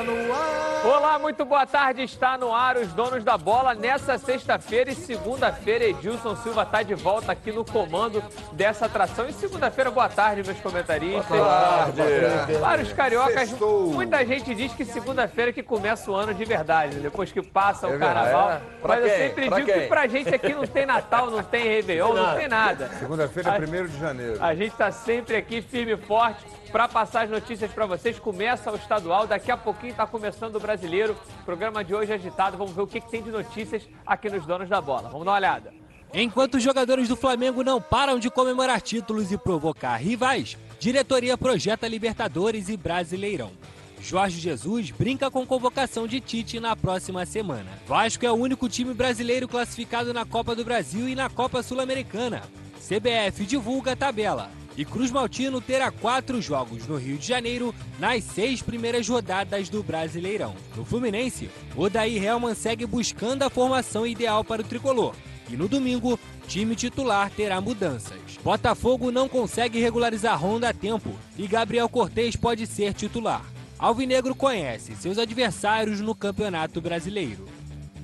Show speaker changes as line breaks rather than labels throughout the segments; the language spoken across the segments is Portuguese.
Está no ar.
Olá, muito boa tarde. Está no ar os donos da bola nessa sexta-feira e segunda-feira. Edilson Silva está de volta aqui no comando dessa atração. E segunda-feira, boa tarde, meus comentaristas.
Boa tarde.
Para os cariocas,
Sextou.
muita gente diz que segunda-feira que começa o ano de verdade, né? depois que passa o
É
carnaval.
É.
Mas eu
quem?
sempre
Pra
digo
quem?
que pra gente aqui não tem Natal, não tem Réveillon, não tem nada.
Segunda-feira é 1 de janeiro.
A gente está sempre aqui firme e forte para passar as notícias para vocês. Começa o estadual, daqui a pouquinho está começando o brasileiro. O programa de hoje é agitado. Vamos ver o que, que tem de notícias aqui nos Donos da Bola. Vamos dar uma olhada.
Enquanto os jogadores do Flamengo não param de comemorar títulos e provocar rivais, diretoria projeta Libertadores e Brasileirão. Jorge Jesus brinca com convocação de Tite na próxima semana. Vasco é o único time brasileiro classificado na Copa do Brasil e na Copa Sul-Americana. CBF divulga a tabela. E Cruz Maltino terá quatro jogos no Rio de Janeiro nas seis primeiras rodadas do Brasileirão. No Fluminense, Odair Helman segue buscando a formação ideal para o tricolor. E no domingo, time titular terá mudanças. Botafogo não consegue regularizar Honda a tempo e Gabriel Cortez pode ser titular. Alvinegro conhece seus adversários no Campeonato Brasileiro.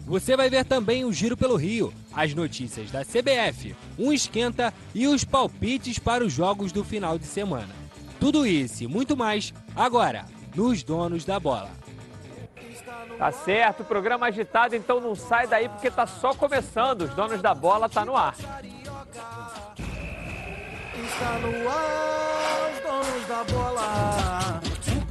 Você vai ver também o Giro pelo Rio, as notícias da CBF, um esquenta e os palpites para os jogos do final de semana. Tudo isso e muito mais agora nos Donos da Bola.
Tá certo, programa agitado, então não sai daí porque tá só começando. Os Donos da Bola tá no ar.
Está no ar, os donos da bola.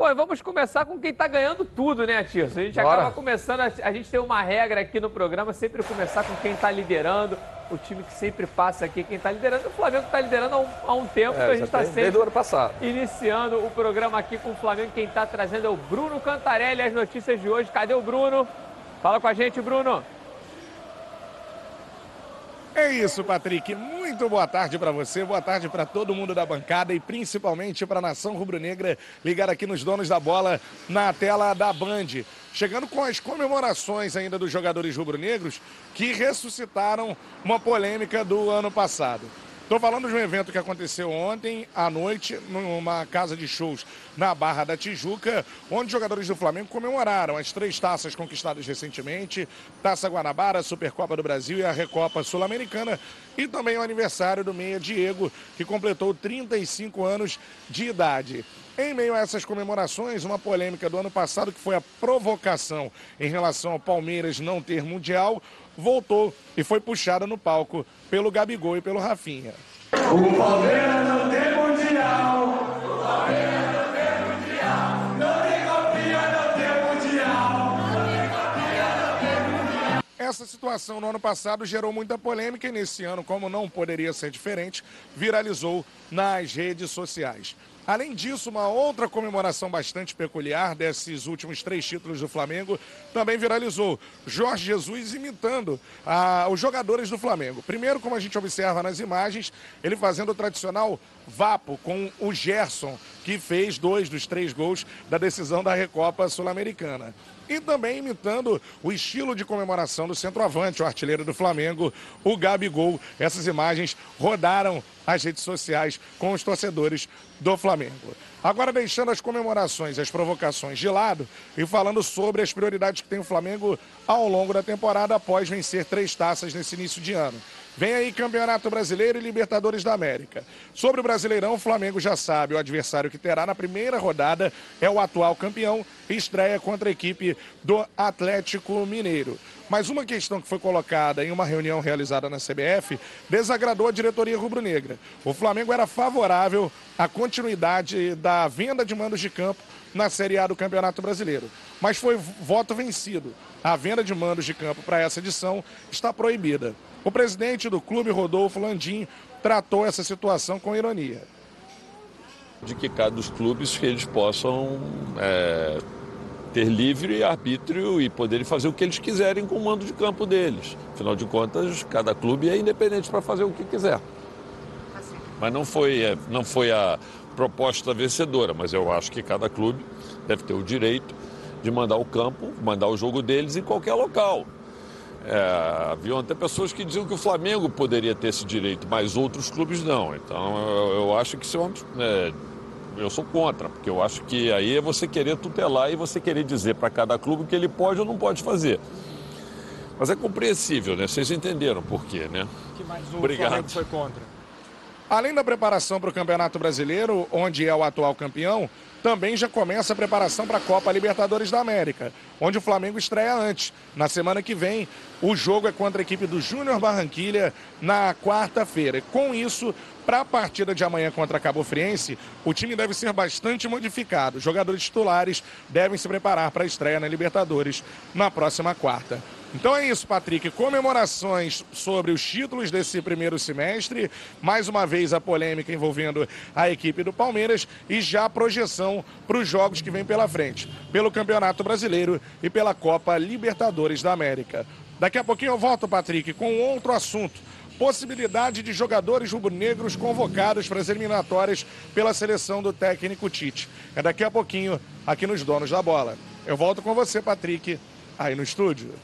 Pô, e vamos começar com quem tá ganhando tudo, né, Tirso? A gente
Bora.
acaba começando, a, gente tem uma regra aqui no programa, sempre começar com quem tá liderando, o time que sempre passa aqui, quem tá liderando. O Flamengo tá liderando há um, há um tempo, então a
É,
gente tá
tem
sempre
ano passado.
iniciando o programa aqui com o Flamengo. Quem tá trazendo é o Bruno Cantarelli, as notícias de hoje. Cadê o Bruno? Fala com a gente, Bruno.
É isso, Patrick. Muito boa tarde para você, boa tarde para todo mundo da bancada e principalmente para a nação rubro-negra ligada aqui nos donos da bola na tela da Band. Chegando com as comemorações ainda dos jogadores rubro-negros que ressuscitaram uma polêmica do ano passado. Estou falando de um evento que aconteceu ontem à noite numa casa de shows na Barra da Tijuca, onde jogadores do Flamengo comemoraram as três taças conquistadas recentemente, Taça Guanabara, Supercopa do Brasil e a Recopa Sul-Americana, e também o aniversário do meia Diego, que completou 35 anos de idade. Em meio a essas comemorações, uma polêmica do ano passado, que foi a provocação em relação ao Palmeiras não ter mundial, voltou e foi puxada no palco pelo Gabigol e pelo Rafinha. Essa situação no ano passado gerou muita polêmica e nesse ano, como não poderia ser diferente, viralizou nas redes sociais. Além disso, uma outra comemoração bastante peculiar desses últimos três títulos do Flamengo também viralizou. Jorge Jesus imitando ah, os jogadores do Flamengo. Primeiro, como a gente observa nas imagens, ele fazendo o tradicional vapo com o Gerson, que fez dois dos três gols da decisão da Recopa Sul-Americana e também imitando o estilo de comemoração do centroavante, o artilheiro do Flamengo, o Gabigol. Essas imagens rodaram as redes sociais com os torcedores do Flamengo. Agora deixando as comemorações e as provocações de lado e falando sobre as prioridades que tem o Flamengo ao longo da temporada após vencer três taças nesse início de ano. Vem aí Campeonato Brasileiro e Libertadores da América. Sobre o Brasileirão, o Flamengo já sabe o adversário que terá na primeira rodada é o atual campeão e estreia contra a equipe do Atlético Mineiro. Mas uma questão que foi colocada em uma reunião realizada na CBF desagradou a diretoria rubro-negra. O Flamengo era favorável à continuidade da venda de mandos de campo na Série A do Campeonato Brasileiro. Mas foi voto vencido. A venda de mandos de campo para essa edição está proibida. O presidente do clube, Rodolfo Landim, tratou essa situação com ironia.
de que cada dos clubes que eles possam é, ter livre arbítrio e poderem fazer o que eles quiserem com o mando de campo deles. Afinal de contas, cada clube é independente para fazer o que quiser. Mas não foi, é, não foi a proposta vencedora, mas eu acho que cada clube deve ter o direito de mandar o campo, mandar o jogo deles em qualquer local. É, haviam até pessoas que diziam que o Flamengo poderia ter esse direito, mas outros clubes não. Então eu, eu acho que isso é, uma, é eu sou contra, porque eu acho que aí é você querer tutelar e você querer dizer para cada clube o que ele pode ou não pode fazer. Mas é compreensível, né? Vocês entenderam por quê, né?
Que mais Obrigado. Flamengo foi contra. Além da preparação para o Campeonato Brasileiro, onde é o atual campeão, também já começa a preparação para a Copa Libertadores da América, onde o Flamengo estreia antes. Na semana que vem, o jogo é contra a equipe do Júnior Barranquilha na quarta-feira. Com isso, para a partida de amanhã contra a Cabo Friense, o time deve ser bastante modificado. Os jogadores titulares devem se preparar para a estreia na Libertadores na próxima quarta. Então é isso, Patrick. Comemorações sobre os títulos desse primeiro semestre. Mais uma vez a polêmica envolvendo a equipe do Palmeiras e já a projeção para os jogos que vem pela frente, pelo Campeonato Brasileiro e pela Copa Libertadores da América. Daqui a pouquinho eu volto, Patrick, com outro assunto. Possibilidade de jogadores rubro-negros convocados para as eliminatórias pela seleção do técnico Tite. É daqui a pouquinho, aqui nos Donos da Bola. Eu volto com você, Patrick, aí no estúdio.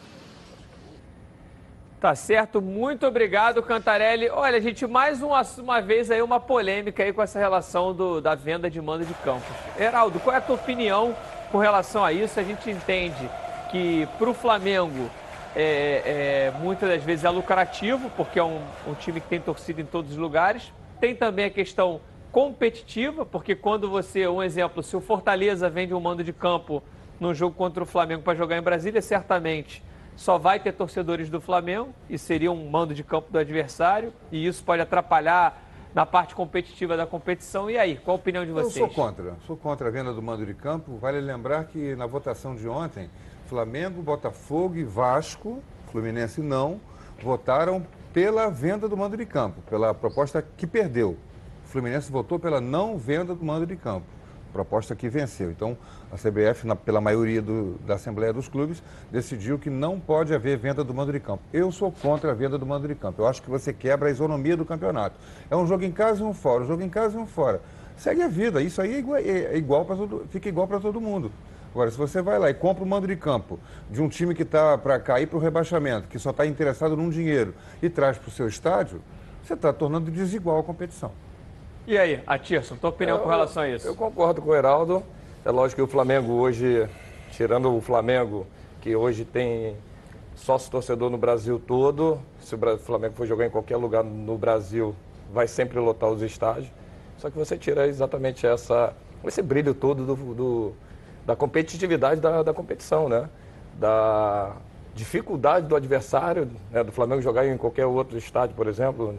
Tá certo, muito obrigado, Cantarelli. Olha, gente, mais uma, uma vez aí uma polêmica aí com essa relação do, da venda de mando de campo. Heraldo, qual é a tua opinião com relação a isso? A gente entende que para o Flamengo é, é, muitas das vezes é lucrativo, porque é um, um time que tem torcida em todos os lugares. Tem também a questão competitiva, porque quando você, um exemplo, se o Fortaleza vende um mando de campo num jogo contra o Flamengo para jogar em Brasília, certamente só vai ter torcedores do Flamengo e seria um mando de campo do adversário e isso pode atrapalhar na parte competitiva da competição. E aí, qual a opinião de vocês?
Eu sou contra. Sou contra a venda do mando de campo. Vale lembrar que na votação de ontem, Flamengo, Botafogo e Vasco, Fluminense não, votaram pela venda do mando de campo, pela proposta que perdeu. O Fluminense votou pela não venda do mando de campo proposta que venceu. Então, a CBF, na, pela maioria do, da Assembleia dos Clubes, decidiu que não pode haver venda do mando de campo. Eu sou contra a venda do mando de campo. Eu acho que você quebra a isonomia do campeonato. É um jogo em casa e um fora, um jogo em casa e um fora. Segue a vida. Isso aí é igual, é igual para todo, fica igual para todo mundo. Agora, se você vai lá e compra o mando de campo de um time que está para cair para o rebaixamento, que só está interessado num dinheiro, e traz para o seu estádio, você está tornando desigual a competição.
E aí, Atirson, tua opinião eu, com relação a isso?
Eu concordo com o Heraldo. É lógico que o Flamengo hoje, tirando o Flamengo, que hoje tem sócio torcedor no Brasil todo, se o Flamengo for jogar em qualquer lugar no Brasil, vai sempre lotar os estádios. Só que você tira exatamente essa, esse brilho todo do, do da competitividade da, da, competição, né? Da dificuldade do adversário, né? do Flamengo jogar em qualquer outro estádio, por exemplo,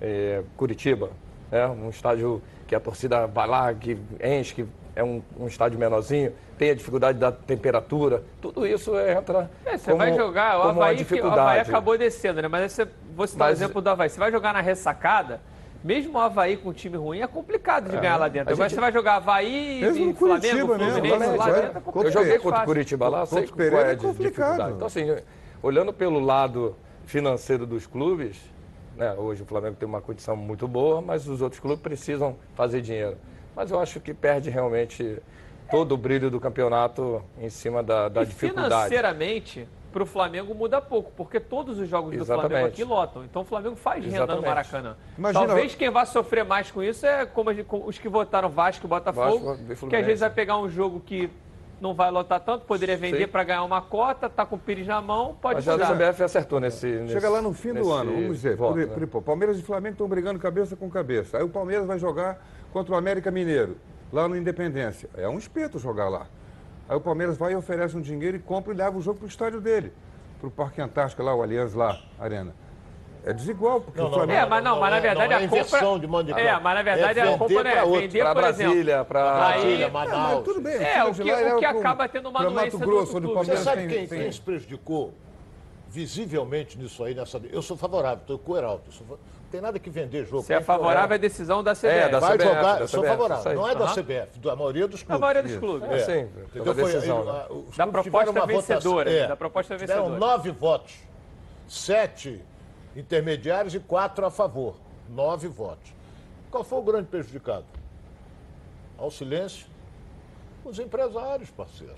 é, Curitiba né? um estádio que a torcida vai lá, que enche, que é um, um, estádio menorzinho, tem a dificuldade da temperatura, tudo isso entra.
É, você como, vai jogar, o Havaí, que, o Havaí acabou descendo, né? Mas você, vou citar Mas, o exemplo do Havaí. Você vai jogar na ressacada, mesmo o Havaí com um time ruim, é complicado de é, ganhar lá dentro. Agora gente... você vai jogar Havaí e Flamengo, Fluminense mesmo, lá dentro, é complicado.
Eu joguei contra o Curitiba lá, sei qual é a é dificuldade. Então, assim, olhando pelo lado financeiro dos clubes, né? Hoje o Flamengo tem uma condição muito boa, mas os outros clubes precisam fazer dinheiro. Mas eu acho que perde realmente todo o brilho do campeonato em cima da, da
e
dificuldade.
Financeiramente, para o Flamengo muda pouco, porque todos os jogos Exatamente. do Flamengo aqui lotam. Então o Flamengo faz renda Exatamente. no Maracanã. Imagina, Talvez quem vá sofrer mais com isso é como os que votaram Vasco e Botafogo, Vasco, que às vezes vai pegar um jogo que não vai lotar tanto, poderia vender para ganhar uma cota, tá com o Pires na mão, pode Mas
mudar. a CBF acertou nesse,
nesse Chega lá no fim do ano, vamos dizer, voto, por, né? por, Palmeiras e Flamengo estão brigando cabeça com cabeça. Aí o Palmeiras vai jogar contra o América Mineiro, lá no Independência. É um espeto jogar lá. Aí o Palmeiras vai e oferece um dinheiro e compra e leva o jogo para o estádio dele, para o Parque Antártica lá, o Aliança lá, Arena. É desigual, porque
não,
o Flamengo...
É, mas não, mas na verdade
é
a compra...
de mão de
É, mas na verdade é a compra é vender, por
Brasília, para
Brasília,
Manaus.
É, tudo bem.
É, o que, o que acaba tendo uma doença
Grosso,
do
Você sabe quem, quem se prejudicou visivelmente nisso aí, nessa... Eu sou favorável, estou com o Heraldo. Sou... tem nada que vender jogo.
Você é favorável à decisão da CBF.
É, da
Vai
CBF,
jogar,
da
sou
CBF,
favorável. Não é da. CBF, da maioria dos
A
clubes.
maioria dos clubes.
É, sim,
Entendeu?
toda
Foi,
decisão, né?
a- os
Da proposta
tiveram
vencedora,
votação-
da proposta
tiveram
vencedora.
nove votos, sete intermediários e quatro a favor. Nove votos. Qual foi o grande prejudicado? Ao silêncio? Os empresários, parceiro.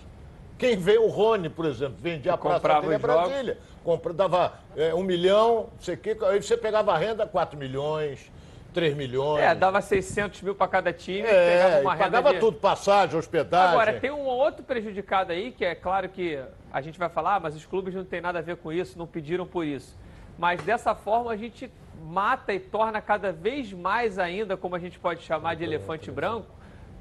Quem vê o Rony, por exemplo, vendia a praça dele a
jogos.
Brasília. Compra, dava é, um milhão, não sei o quê, aí você pegava a renda, 4 milhões, 3 milhões.
É, dava 600 mil para cada time,
É,
pegava uma renda
pagava
de...
tudo, passagem, hospedagem.
Agora, tem um outro prejudicado aí, que é claro que a gente vai falar, mas os clubes não tem nada a ver com isso, não pediram por isso. Mas dessa forma a gente mata e torna cada vez mais ainda, como a gente pode chamar de elefante branco,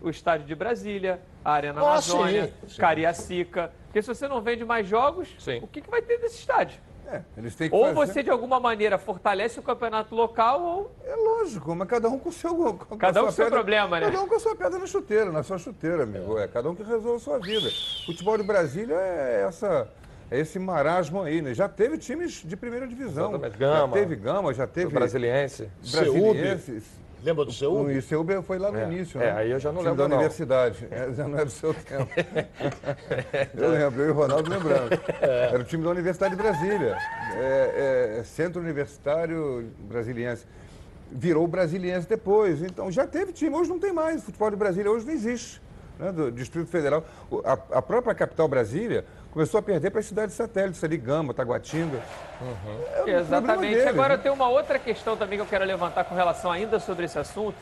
o estádio de Brasília, a Arena
Ah,
Amazônia,
sim, sim.
Cariacica. Porque se você não vende mais jogos,
Sim.
o que, que vai ter desse estádio?
É, eles têm que
Ou
fazer-
você, de alguma maneira, fortalece o campeonato local, ou
É lógico, mas cada um com o seu. Com
Cada um com o seu
pedra-
problema, né?
Cada um com a sua pedra na chuteira, na sua chuteira, amigo. É, cada um que resolve a sua vida. Futebol de Brasília é essa. É esse marasmo aí, né? Já teve times de primeira divisão.
Exatamente. Gama.
Já teve Gama, já
O
teve
brasiliense.
brasilienses.
Lembra do seu?
O ICUB foi lá no
É.
início,
É,
né?
aí eu já não
Time
lembro,
da
não.
universidade. É, já não é do seu tempo. eu lembro, eu e o Ronaldo lembramos. Era o time da Universidade de Brasília. É, é, Centro Universitário Brasiliense. Virou Brasiliense depois. Então já teve time, hoje não tem mais. O futebol de Brasília hoje não existe. Né? Do Distrito Federal. O- A, a própria capital Brasília começou a perder para as cidades satélites ali, Gama, Taguatinga. É um problema
Exatamente.
deles,
Agora
né?
tem uma outra questão também que eu quero levantar com relação ainda sobre esse assunto.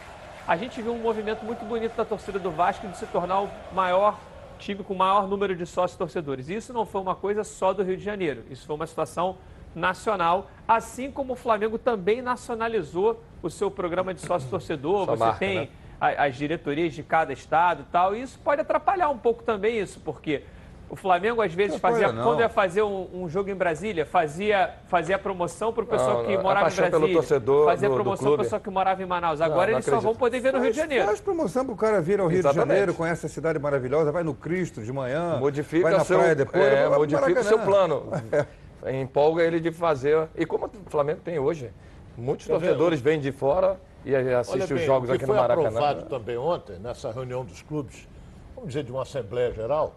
A gente viu um movimento muito bonito da torcida do Vasco de se tornar o maior time com o maior número de sócios torcedores. E Isso não foi uma coisa só do Rio de Janeiro. Isso foi uma situação nacional, assim como o Flamengo também nacionalizou o seu programa de sócio torcedor.
Sua
Você
marca,
tem
né?
as diretorias de cada estado e tal. E isso pode atrapalhar um pouco também isso, porque o Flamengo às vezes
Não
fazia,
não.
quando ia fazer um, um jogo em Brasília, fazia, fazia promoção para o pessoal
Não,
que
a
morava em
paixão pelo
Brasília,
torcedor
fazia
do-
promoção para o pessoal que morava em Manaus. Agora
não
eles só vão
acredito.
poder ver no Rio de Janeiro.
Faz promoção pro cara vir ao Rio
Exatamente.
de Janeiro, conhece a cidade maravilhosa, vai no Cristo de manhã,
Modifica
vai na
seu,
praia depois,
é,
vai
modifica o seu plano. Empolga ele de fazer. E como o Flamengo tem hoje, muitos
Quer ver?
torcedores vêm de fora e
Olha
assistem os jogos
o
aqui
foi
no Maracanã.
aprovado também ontem, nessa reunião dos clubes, vamos dizer, de uma Assembleia Geral,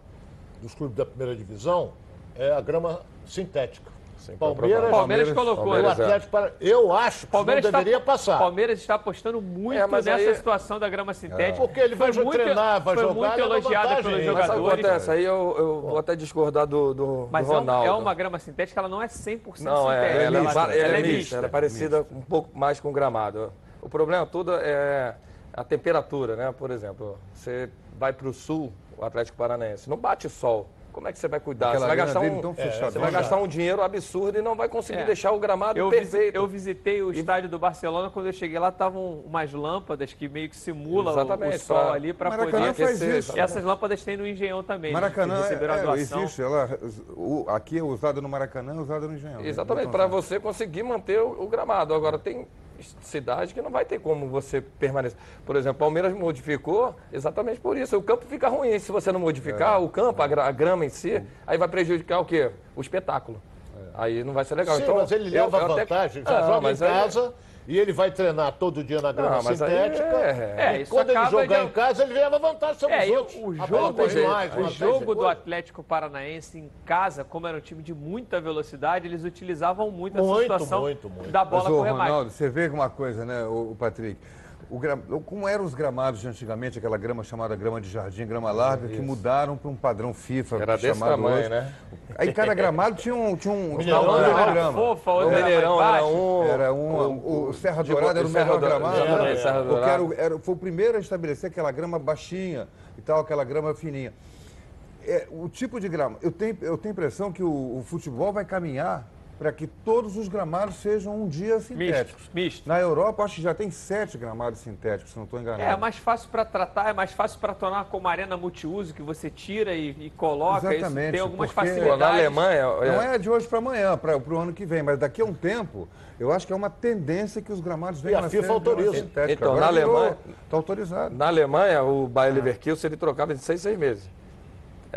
dos clubes da primeira divisão, é a grama sintética.
Sim,
Palmeiras.
Palmeiras colocou,
o
Palmeiras, é.
Atlético para... Eu acho que
Palmeiras
não deveria
está,
passar.
Palmeiras está apostando muito
É, mas
nessa
aí-
situação da grama sintética.
Porque ele vai
Foi muito-
treinar, vai
foi
jogar,
muito elogiada
vantagem.
pelos
Mas
Mas sabe o que
jogadores.
acontece? Aí eu, eu vou até discordar do, do,
Mas
do
é, um-
Ronaldo.
é uma grama sintética, ela não é 100%
Não, é,
sintética.
ela, é,
ela,
pa- ela é
ela
mista, ela é parecida um pouco mais com o gramado. O problema todo é a temperatura, né? Por exemplo, você vai para o sul, o Atlético Paranaense, não bate sol. Como é que você vai cuidar?
Aquela
Você vai, gastar um,
tão
é, você vai gastar um dinheiro absurdo e não vai conseguir
É.
deixar o gramado
Eu, visi-
perfeito.
eu visitei o estádio do Barcelona, quando eu cheguei lá, estavam umas lâmpadas que meio que simulam o- o, sol
pra-
ali para poder...
faz
aquecer,
isso.
E essas lâmpadas tem no Engenhão também. né,
Maracanã
a
é, é,
doação.
existe, ela, o- aqui é usada no Maracanã, é usada no Engenhão.
Exatamente,
Então,
para você conseguir manter o, o gramado. Agora, tem cidade que não vai ter como você permanecer. Por exemplo, Palmeiras modificou exatamente por isso. O campo fica ruim se você não modificar o campo, a, a grama em si, aí vai prejudicar o quê? O espetáculo. Aí não vai ser legal.
Sim,
então,
mas ele
eu-
leva
eu até-
vantagem, já
Ah,
joga em casa e ele vai treinar todo dia na grama
Não, mas aí
sintética.
é-
É,
e quando ele jogar
de-
em casa, ele leva vantagem sobre
É,
os outros.
o jogo,
mais,
o jogo do. Atlético Paranaense em casa, como era um time de muita velocidade, eles utilizavam muito essa
Muito,
situação
muito, muito.
da
Mas,
bola
ô,
correr mais.
Ronaldo, você vê uma coisa, né, o Patrick? O gra- Como eram os gramados de antigamente, aquela grama chamada grama de jardim, grama larga, que mudaram para um padrão FIFA.
Era desse
chamado
tamanho,
hoje.
né?
Aí cada gramado tinha um, tinha um tamanho
era
de grama.
fofa,
O
era
Mineirão um.
Era um, o, o Serra
de-
Dourada era o
Serra
melhor
Dourada,
gramado.
Serra
Porque era, o- era- foi o primeiro a estabelecer aquela grama baixinha e tal, aquela grama fininha. É, o tipo de grama, eu tenho, eu tenho a impressão que o, o futebol vai caminhar para que todos os gramados sejam um dia sintéticos.
Mistos.
Na Europa, acho que já tem sete gramados sintéticos, se não estou enganado.
É, é mais fácil para tratar, é mais fácil para tornar como arena multiuso, que você tira e, e coloca. Isso
Exatamente,
tem algumas
porque-
facilidades.
Na Alemanha.
Não é de hoje para amanhã, para o ano que vem, mas daqui a um tempo, eu acho que é uma tendência que os gramados venham
a
a ser
autoriza.
sintética.
Então,
Agora
na Alemanha-
Está autorizado.
Na Alemanha, o Bayer Leverkusen ele trocava de seis, seis meses.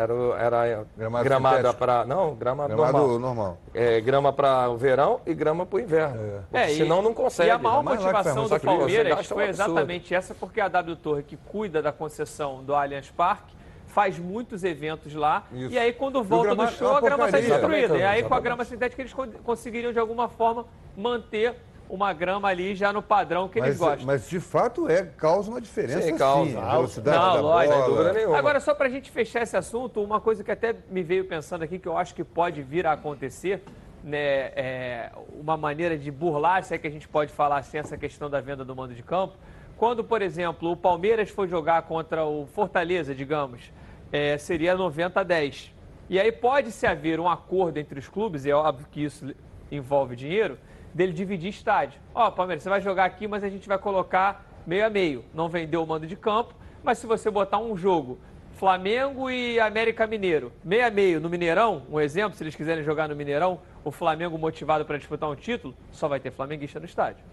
Era, era
Gramado
gramada para. Não, Gramado normal.
normal.
É, grama para o verão e grama para o inverno.
É, e-
senão não consegue.
E a maior motivação do Palmeiras
um
foi
absurdo.
exatamente essa, porque a W Torre, que cuida da concessão do Allianz Parque, faz muitos eventos lá.
Isso.
E aí, quando
E o
volta do
gramado é
show,
uma
a grama
porcaria.
destruída. E aí, com a grama sintética, eles con- conseguiriam, de alguma forma, manter uma grama ali já no padrão que eles
Mas,
gostam.
mas de fato é, causa uma diferença
Sim, causa.
A velocidade
Não,
da
lógico,
bola.
sem dúvida nenhuma.
Agora, só para a gente fechar esse assunto, uma coisa que até me veio pensando aqui, que eu acho que pode vir a acontecer, né, é uma maneira de burlar, se é que a gente pode falar assim, essa questão da venda do mando de campo. Quando, por exemplo, o Palmeiras for jogar contra o Fortaleza, digamos, é, seria 90 a 10. E aí pode-se haver um acordo entre os clubes, e é óbvio que isso envolve dinheiro, dele dividir estádio. Ó, Palmeiras, você vai jogar aqui, mas a gente vai colocar meio a meio. Não vendeu o mando de campo, mas se você botar um jogo Flamengo e América Mineiro, meio a meio no Mineirão, um exemplo, se eles quiserem jogar no Mineirão, o Flamengo motivado para disputar um título, só vai ter flamenguista no estádio.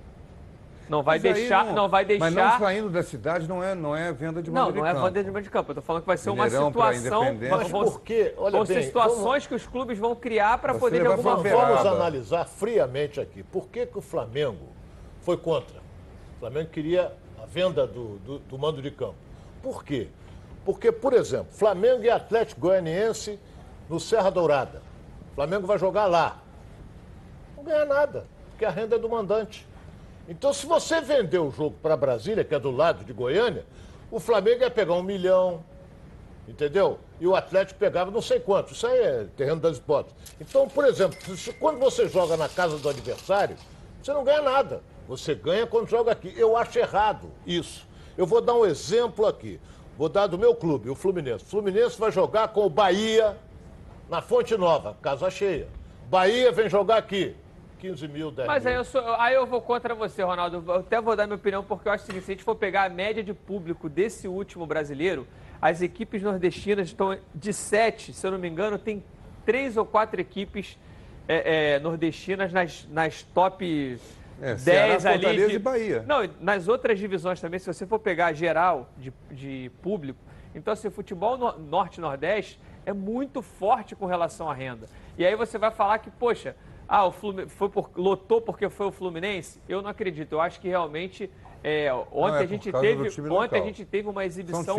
Não vai
Mas
deixar, não, vai deixar.
Mas não saindo da cidade não é, não é venda de
Não,
mando de
não é
campo.
venda de mando de campo. Eu tô falando que vai ser
Mineirão
uma situação.
Mas
vão-
por quê? Olha
vão ser
bem,
situações que os clubes vão criar para poder de alguma forma.
Vamos analisar friamente aqui. Por que, que o Flamengo foi contra? O Flamengo queria a venda do, do, do mando de campo. Por quê? Porque, por exemplo, Flamengo e Atlético Goianiense no Serra Dourada. O Flamengo vai jogar lá. Não ganha nada, porque a renda é do mandante. Então, se você vender o jogo para Brasília, que é do lado de Goiânia, o Flamengo ia pegar um milhão, entendeu? E o Atlético pegava não sei quanto. Isso aí é terreno das hipóteses. Então, por exemplo, quando você joga na casa do adversário, você não ganha nada. Você ganha quando joga aqui. Eu acho errado isso. Eu vou dar um exemplo aqui. Vou dar do meu clube, o Fluminense. O Fluminense vai jogar com o Bahia na Fonte Nova, casa cheia. Bahia vem jogar aqui. 15 mil, 10
Mas
mil.
aí eu, sou, aí eu vou contra você, Ronaldo. Eu até vou dar minha opinião, porque eu acho o seguinte: se a gente for pegar a média de público desse último brasileiro, as equipes nordestinas estão de sete, se eu não me engano, tem três ou quatro equipes é, é, nordestinas nas, nas top
É,
10
Ceará,
ali.
Fortaleza
de-
e Bahia.
Não, nas outras divisões também, se você for pegar geral de, de público, então assim, o futebol no- norte-nordeste é muito forte com relação à renda. E aí você vai falar que, poxa, ah, o Fluminense foi por, lotou porque foi o Fluminense? Eu não acredito. Eu acho que realmente é, ontem
é
a gente teve ontem a gente teve uma exibição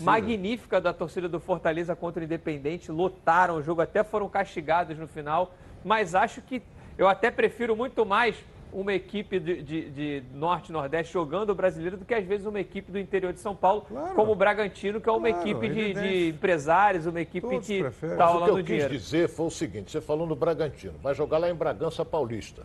magnífica da torcida do Fortaleza contra o Independente, lotaram o jogo, até foram castigados no final, mas acho que eu até prefiro muito mais uma equipe de, de- de Norte e Nordeste jogando o brasileiro do que às vezes uma equipe do interior de São Paulo,
Claro.
como o Bragantino, que é uma
Claro,
equipe de, de empresários, uma equipe
Todos
que está
Mas o que
rolando
eu quis
dinheiro.
dizer foi o seguinte: você falou no Bragantino, vai jogar lá em Bragança Paulista,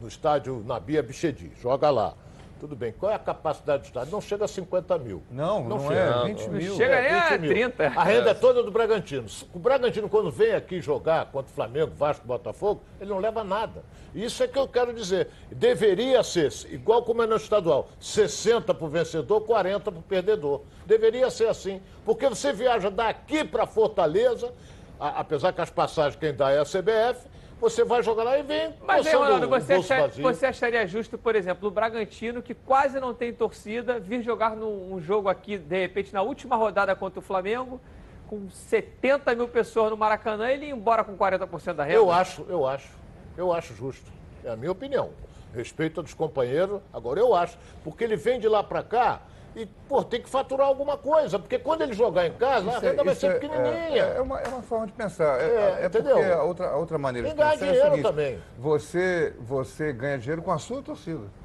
no estádio Nabia Bichedi, joga lá. Tudo bem, qual é a capacidade do estádio? Não chega a 50 mil.
Não, não,
chega.
é 20 mil.
chega nem a
20 mil.
30.
A renda é toda do Bragantino. O Bragantino, quando vem aqui jogar contra o Flamengo, Vasco, Botafogo, ele não leva nada. Isso é que eu quero dizer. Deveria ser, igual como é no estadual, 60 para o vencedor, 40 para o perdedor. Deveria ser assim. Porque você viaja daqui para Fortaleza, a- apesar que as passagens quem dá é a CBF, você vai jogar lá e vem.
Mas aí, Ronaldo, você, você acharia justo, por exemplo, o Bragantino, que quase não tem torcida, vir jogar num um jogo aqui, de repente, na última rodada contra o Flamengo, com 70 mil pessoas no Maracanã, ele ir embora com 40% da renda?
Eu acho, eu acho. Eu acho justo. É a minha opinião. Respeito dos companheiros, agora eu acho. Porque ele vem de lá pra cá e, pô, tem que faturar alguma coisa. Porque quando ele jogar em casa, a
Isso é-
renda vai
isso
ser
é-
pequenininha.
É, é uma, é uma forma de pensar. É,
É,
é
entendeu?
porque a outra, a outra maneira
Tem
de
que
pensar
ganhar
é o
dinheiro
seguinte,
também.
Você, você ganha dinheiro com a sua torcida.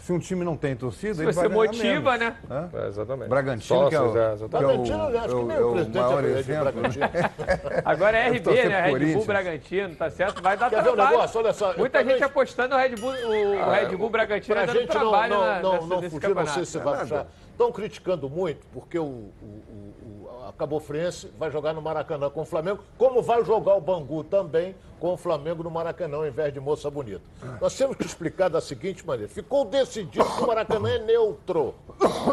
Se um time não tem torcida,
Se
ele
você
vai
motiva,
menos.
né?
Hã?
É, exatamente.
Bragantino, que é o-
Sócios, é, exatamente.
que é o-
Bragantino, né? acho
é
que
o-
nem
é
o
o
presidente
maior
é
exemplo.
Bragantino.
Agora é RB, né? Red Bull. Bragantino, tá certo? Vai dar
Quer ver um
trabalho.
negócio? Olha só,
Muita
também-
gente apostando no Red Bull, o Red Bull Bragantino dando
gente não,
trabalho
não,
na,
não,
nessa-
não
nesse
fugir, não sei
campeonato.
se vai
nada.
Estão criticando muito porque o, o, o, a Cabo Friense vai jogar no Maracanã com o Flamengo, como vai jogar o Bangu também com o Flamengo no Maracanã, ao invés de Moça Bonita. Nós temos que explicar da seguinte maneira: ficou decidido que o Maracanã é neutro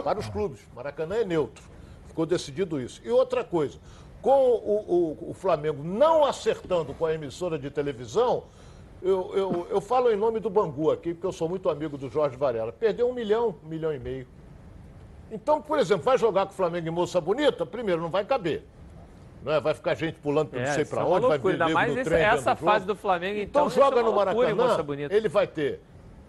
para os clubes. Maracanã é neutro. Ficou decidido isso. E outra coisa, com o, o- o Flamengo não acertando com a emissora de televisão, eu, eu, eu falo em nome do Bangu aqui, porque eu sou muito amigo do Jorge Varela. Perdeu um milhão, um milhão e meio. Então, por exemplo, vai jogar com o Flamengo em Moça Bonita? Primeiro, não vai caber. Não é? Vai ficar gente pulando por
É,
não sei
isso
pra
é
onde, vai
loucura,
vir
ainda mais
no
esse-
trem
essa fase do Flamengo, então, é
joga
uma
no Maracanã,
moça bonita?
ele vai ter,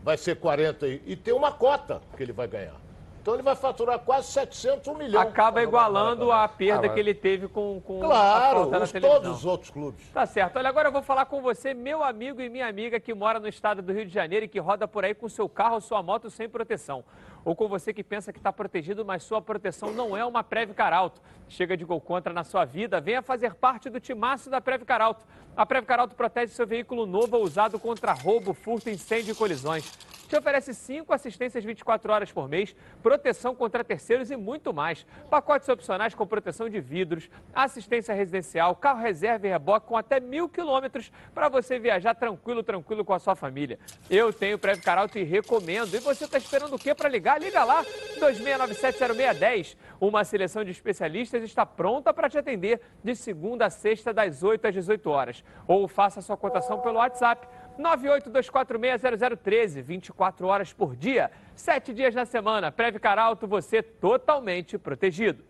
vai ser 40 e, e tem uma cota que ele vai ganhar. Então ele vai faturar quase 700, 1 milhão.
Acaba igualando a perda
Ah,
que ele teve com, com a
Claro, os,
televisão.
todos os outros clubes.
Tá certo. Olha, agora eu vou falar com você, meu amigo e minha amiga que mora no estado do Rio de Janeiro e que roda por aí com seu carro ou sua moto sem proteção. Ou com você que pensa que está protegido, mas sua proteção não é uma Previcar Alto. Chega de gol contra na sua vida, venha fazer parte do timaço da Previcar Alto. A Previcar Alto protege seu veículo novo ou usado contra roubo, furto, incêndio e colisões. Te oferece cinco assistências 24 horas por mês, proteção contra terceiros e muito mais. Pacotes opcionais com proteção de vidros, assistência residencial, carro reserva e reboque com até mil quilômetros para você viajar tranquilo, tranquilo com a sua família. Eu tenho Previcar Alto e recomendo. E você está esperando o quê para ligar? Liga lá, 26970610. Uma seleção de especialistas está pronta para te atender de segunda a sexta, das 8 às 18 horas. Ou faça sua cotação pelo WhatsApp. 982460013, 24 horas por dia, 7 dias na semana. Previcar Alto, você totalmente protegido.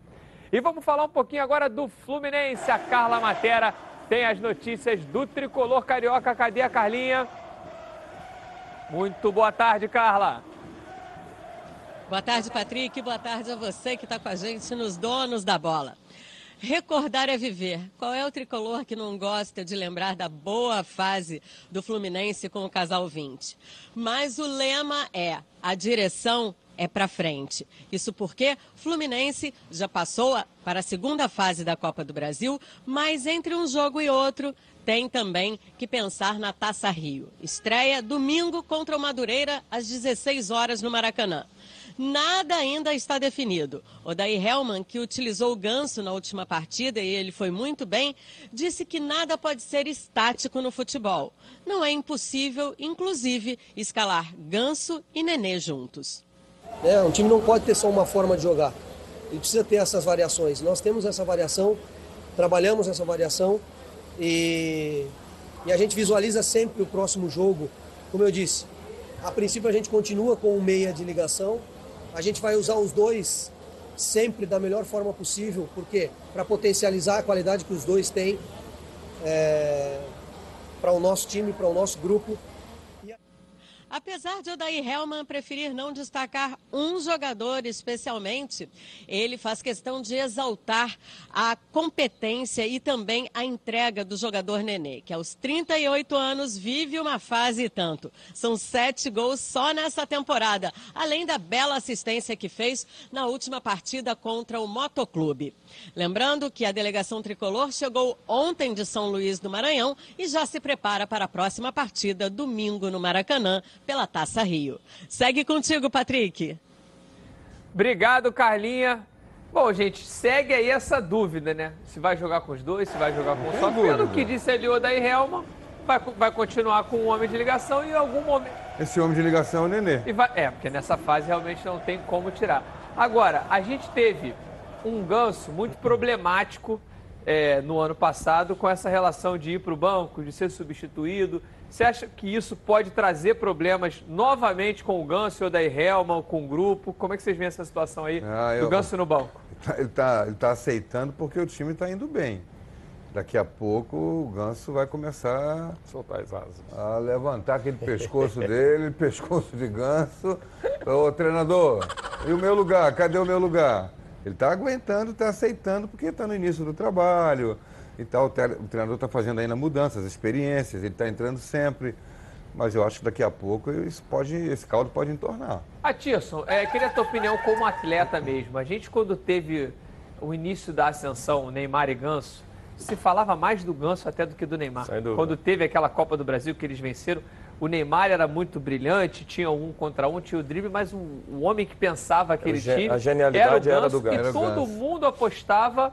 E vamos falar um pouquinho agora do Fluminense. A Carla Matera tem as notícias do tricolor carioca. Cadê a Carlinha? Muito boa tarde, Carla.
Boa tarde, Patrick. Boa tarde a você que está com a gente nos Donos da Bola. Recordar é viver. Qual é o tricolor que não gosta de lembrar da boa fase do Fluminense com o casal 20? Mas o lema é: a direção é para frente. Isso porque Fluminense já passou para a segunda fase da Copa do Brasil, mas entre um jogo e outro tem também que pensar na Taça Rio. Estreia domingo contra o Madureira às 16 horas no Maracanã. Nada ainda está definido. Odair Hellman, que utilizou o ganso na última partida e ele foi muito bem, disse que nada pode ser estático no futebol. Não é impossível, inclusive, escalar ganso e nenê juntos.
né? Um time não pode ter só uma forma de jogar. Ele precisa ter essas variações. Nós temos essa variação, trabalhamos essa variação e, e a gente visualiza sempre o próximo jogo. Como eu disse, a princípio a gente continua com o meia de ligação. A gente vai usar os dois sempre da melhor forma possível, porque para potencializar a qualidade que os dois têm para o nosso time, para o nosso grupo.
Apesar de Odair Hellman preferir não destacar um jogador especialmente, ele faz questão de exaltar a competência e também a entrega do jogador Nenê, que aos 38 anos vive uma fase e tanto. São sete gols só nessa temporada, além da bela assistência que fez na última partida contra o Motoclube. Lembrando que a delegação tricolor chegou ontem de São Luís do Maranhão e já se prepara para a próxima partida domingo no Maracanã pela Taça Rio. Segue contigo, Patrick.
Obrigado, Carlinha. Bom, gente, segue aí essa dúvida, né? Se vai jogar com os dois, se vai jogar com um só. Pelo que disse ali o Odair Helman, vai, vai continuar com o homem de ligação e em algum momento...
Esse homem de ligação é o Nenê.
E vai- é, porque nessa fase realmente não tem como tirar. Agora, a gente teve um ganso muito problemático é, no ano passado com essa relação de ir para o banco, de ser substituído. Você acha que isso pode trazer problemas novamente com o Ganso, ou da Helman, com o grupo? Como é que vocês veem essa situação aí
Ah,
do
eu-
Ganso no banco?
Ele está ele tá aceitando porque o time está indo bem. Daqui a pouco o Ganso vai começar
Soltar as asas.
a levantar aquele pescoço dele, pescoço de ganso. Ô treinador, e o meu lugar? Cadê o meu lugar? Ele está aguentando, está aceitando, porque está no início do trabalho e tal. O tre- o treinador está fazendo ainda mudanças, experiências, ele está entrando sempre. Mas eu acho que daqui a pouco isso pode, esse caldo pode entornar.
Ah, Tirson, é, queria a tua opinião como atleta mesmo. A gente, quando teve o início da ascensão, Neymar e Ganso, se falava mais do Ganso até do que do Neymar.
Sem dúvida.
Quando teve aquela Copa do Brasil que eles venceram, o Neymar era muito brilhante, tinha um contra um, tinha o drible, mas o, o homem que pensava aquele time
a genialidade
era, o
era do Ganso.
E
Era o
todo
Ganso.
mundo apostava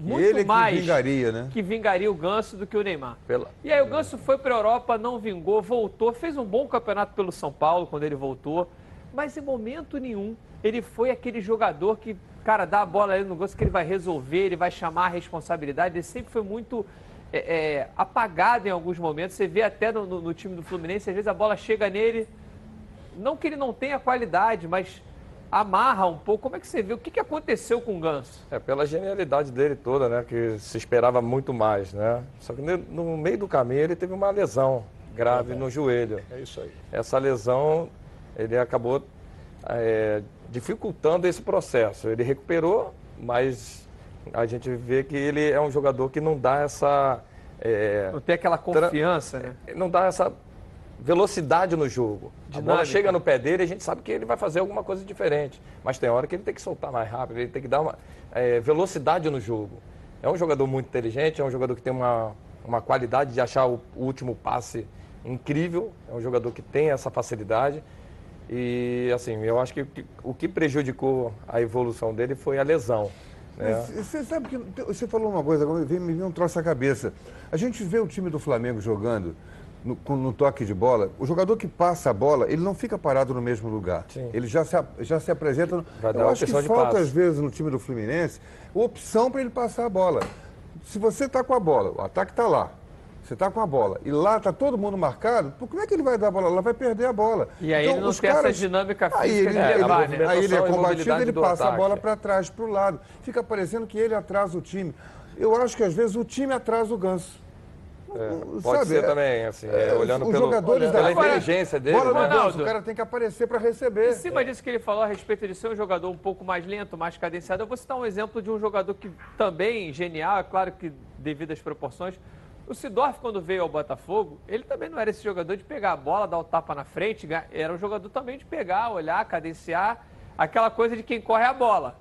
muito
ele que
mais
vingaria, né?
que vingaria o Ganso do que o Neymar.
Pela-
E aí o Ganso foi para a Europa, não vingou, voltou, fez um bom campeonato pelo São Paulo quando ele voltou, mas em momento nenhum ele foi aquele jogador que, cara, dá a bola ali no Ganso que ele vai resolver, ele vai chamar a responsabilidade, ele sempre foi muito é, é, apagado em alguns momentos, você vê até no, no- no time do Fluminense, às vezes a bola chega nele, não que ele não tenha qualidade, mas amarra um pouco. Como é que você vê? O que, que aconteceu com o Ganso?
É pela genialidade dele toda, né? Que se esperava muito mais, né? Só que no, meio do caminho ele teve uma lesão grave no joelho.
É isso aí.
Essa lesão, ele acabou é, dificultando esse processo. Ele recuperou, mas a gente vê que ele é um jogador que não dá essa... é,
Não tem aquela confiança, né?
não dá essa velocidade no jogo. A bola
Dinâmica.
chega no pé dele e a gente sabe que ele vai fazer alguma coisa diferente. Mas tem hora que ele tem que soltar mais rápido, ele tem que dar uma é, velocidade no jogo. É um jogador muito inteligente, é um jogador que tem uma, uma qualidade de achar o, o último passe incrível, é um jogador que tem essa facilidade. E assim, eu acho que, o que prejudicou a evolução dele foi a lesão.
Mas Você sabe que você falou uma coisa, agora veio- me veio um troço à cabeça. A gente vê o time do Flamengo jogando no, no toque de bola. O jogador que passa a bola, ele não fica parado no mesmo lugar. Ele já se, a- já se apresenta.
Vai
Eu acho que falta, às vezes, no time do Fluminense, opção para ele passar a bola. Se você está com a bola, o ataque está lá. Você está com a bola e lá está todo mundo marcado, como é que ele vai dar a bola? Ela vai perder a bola. Então,
E aí ele não
os
tem essa dinâmica
Aí
física
ele,
de levar,
ele-
né?
aí ele é
e
combatido, ele passa a
ataque.
bola para trás, para o lado. Fica parecendo que ele atrasa o time. Eu acho que às vezes o time atrasa o ganso.
É, Pode ser também, assim, é, olhando
os
pelo-
jogadores
pela
da
inteligência dele,
Bola
né?
Ronaldo.
o cara tem que aparecer para receber.
Em cima disso que ele falou a respeito de ser um jogador um pouco mais lento, mais cadenciado, eu vou citar um exemplo de um jogador que também genial, é claro que devido às proporções. O Sidorf, quando veio ao Botafogo, ele também não era esse jogador de pegar a bola, dar o tapa na frente, era um jogador também de pegar, olhar, cadenciar, aquela coisa de quem corre a bola.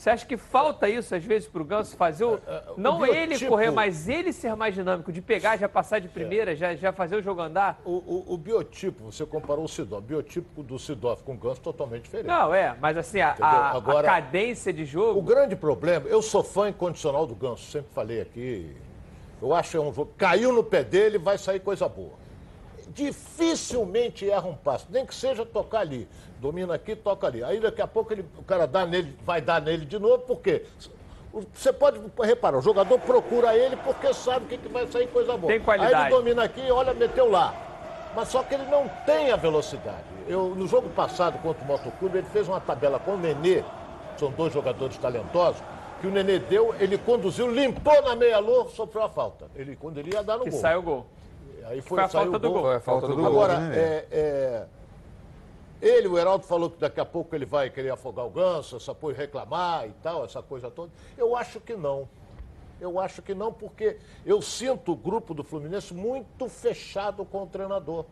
Você acha que falta isso, às vezes, para o Ganso fazer o. Não ele
biotipo-
correr, mas ele ser mais dinâmico, de pegar, já passar de primeira, já, já fazer o jogo andar?
O, o- o biotipo, você comparou o Sidorf, o biotipo do Sidorf com o Ganso totalmente diferente.
Não, é, mas assim, a, a- a
Agora-
cadência de jogo.
O grande problema, eu sou fã incondicional do Ganso, sempre falei aqui. Eu acho que é um jogo. Caiu no pé dele, vai sair coisa boa. Dificilmente erra um passo, nem que seja tocar ali. Domina aqui, toca ali. Aí daqui a pouco ele, o cara dá nele, vai dar nele de novo, por quê? O- Você pode reparar, o jogador procura ele porque sabe que, que vai sair coisa boa.
Tem qualidade.
Aí ele domina aqui, olha, meteu lá. Mas só que ele não tem a velocidade. Eu, no jogo passado contra o Motoclube, ele fez uma tabela com o Nenê, são dois jogadores talentosos, que o Nenê deu, ele conduziu, limpou na meia-lua, sofreu a falta. Ele, quando ele ia dar no
Que
gol.
saiu o gol.
Aí
Foi a
saiu
falta do gol.
Foi a falta do gol.
Agora,
né,
é, é, ele, o Heraldo falou que daqui a pouco ele vai querer afogar o ganso, essa coisa, reclamar e tal, essa coisa toda. Eu acho que não. Eu acho que não, porque eu sinto o grupo do Fluminense muito fechado com o treinador.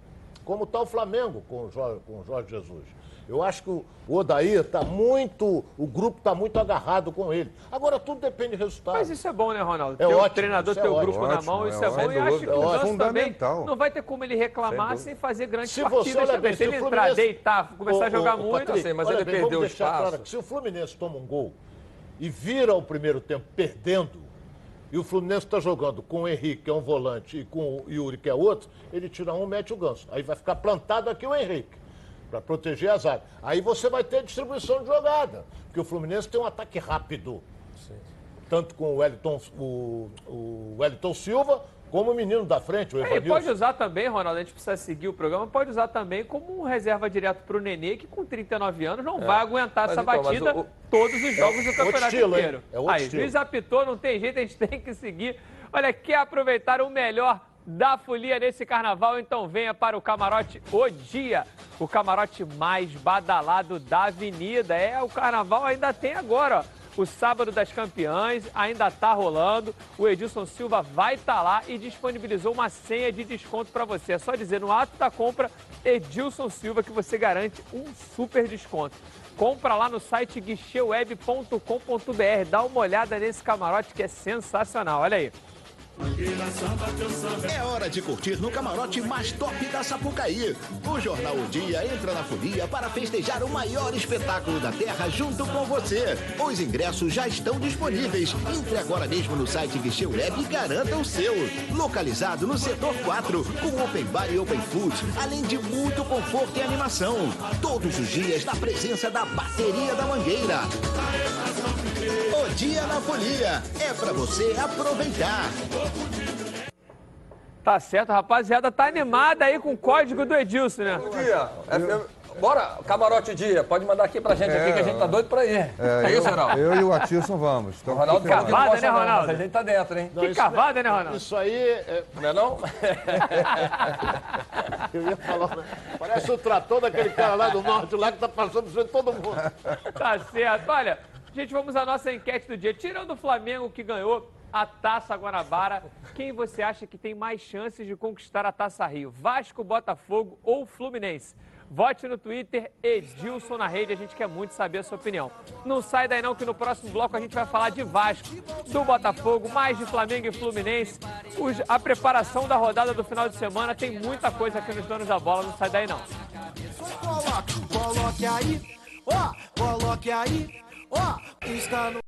Como está o Flamengo com o Jorge, com o Jorge Jesus. Eu acho que o Odair está muito. O grupo está muito agarrado com ele. Agora tudo depende do resultado.
Mas isso é bom, né, Ronaldo?
É
ter o
ótimo,
treinador
isso é
ter o
ótimo.
grupo na
Ótimo,
mão,
é
isso é, bom.
ótimo.
E acho que o
É
Ganso também não vai ter como ele reclamar
Sem
fazer grandes
Se você
partidas
olha
também.
bem,
se ele
o
entrar,
Fluminense-
deitar, começar a
Ô,
jogar
ô,
muito...
Patrícia,
mas
olha
ele
bem,
perdeu
deixar
espaço.
claro se o Fluminense toma um gol e vira o primeiro tempo perdendo, e o Fluminense está jogando com o Henrique, que é um volante, e com o Yuri, que é outro, ele tira um, mete o ganso. Aí vai ficar plantado aqui o Henrique, para proteger a zaga. Aí você vai ter distribuição de jogada, porque o Fluminense tem um ataque rápido. Tanto com o Wellington, o, o Wellington Silva, como o menino da frente, o
É,
Evanilson.
pode usar também, Ronaldo, a gente precisa seguir o programa, pode usar também como um reserva direto para o Nenê, que com 39 anos não vai aguentar
Mas
essa
então,
batida
o- o-
todos os jogos do
outro
campeonato
estilo, hein?
inteiro.
É outro
Aí,
estilo.
juiz apitou, não tem jeito, a gente tem que seguir. Olha, quer aproveitar o melhor da folia nesse carnaval, então venha para o camarote O Dia, o camarote mais badalado da avenida. É, o carnaval ainda tem agora, ó. O sábado das campeãs ainda tá rolando. O Edilson Silva vai estar lá e disponibilizou uma senha de desconto para você. É só dizer no ato da compra Edilson Silva que você garante um super desconto. Compra lá no site guicheweb.com.br. Dá uma olhada nesse camarote que é sensacional. Olha aí.
É hora de curtir no camarote mais top da Sapucaí. O Jornal O Dia entra na folia para festejar o maior espetáculo da Terra junto com você. Os ingressos já estão disponíveis. Entre agora mesmo no site Guicheu Web e garanta o seu. Localizado no setor 4, com open bar e open food, além de muito conforto e animação. Todos os dias na presença da bateria da Mangueira. O Dia na Folia é para você aproveitar.
Tá certo, rapaziada. Tá animada aí com o código do Edilson, né?
Dia, é, é- bora, camarote dia, pode mandar aqui pra gente
É,
aqui que a gente tá doido pra ir.
É,
É,
eu,
isso, Ronaldo?
eu e o Atilson vamos. Então,
O Ronaldo que não
Cavada, né,
não,
Ronaldo?
mas a gente tá dentro, hein?
Não,
Que cavada, né, Ronaldo?
Isso aí, é,
Não é não?
eu ia falar, né? parece o trator daquele cara lá do norte, lá que tá passando por cima de todo mundo.
Tá certo. Olha, gente, vamos à nossa enquete do dia. Tirando o Flamengo que ganhou a Taça Guanabara, quem você acha que tem mais chances de conquistar a Taça Rio? Vasco, Botafogo ou Fluminense? Vote no Twitter Edilson na rede, a gente quer muito saber a sua opinião. Não sai daí não que no próximo bloco a gente vai falar de Vasco, do Botafogo, mais de Flamengo e Fluminense. A preparação da rodada do final de semana tem muita coisa aqui nos Donos da Bola, não sai daí não.
Coloque aí, ó, coloque aí, ó, está no.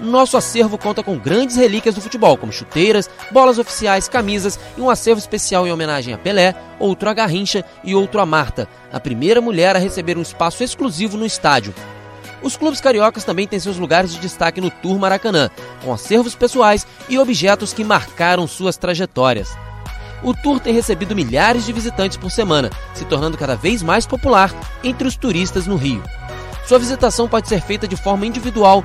Nosso acervo conta com grandes relíquias do futebol, como chuteiras, bolas oficiais, camisas e um acervo especial em homenagem a Pelé, outro a Garrincha e outro a Marta, a primeira mulher a receber um espaço exclusivo no estádio. Os clubes cariocas também têm seus lugares de destaque no Tour Maracanã, com acervos pessoais e objetos que marcaram suas trajetórias. O tour tem recebido milhares de visitantes por semana, se tornando cada vez mais popular entre os turistas no Rio. Sua visitação pode ser feita de forma individual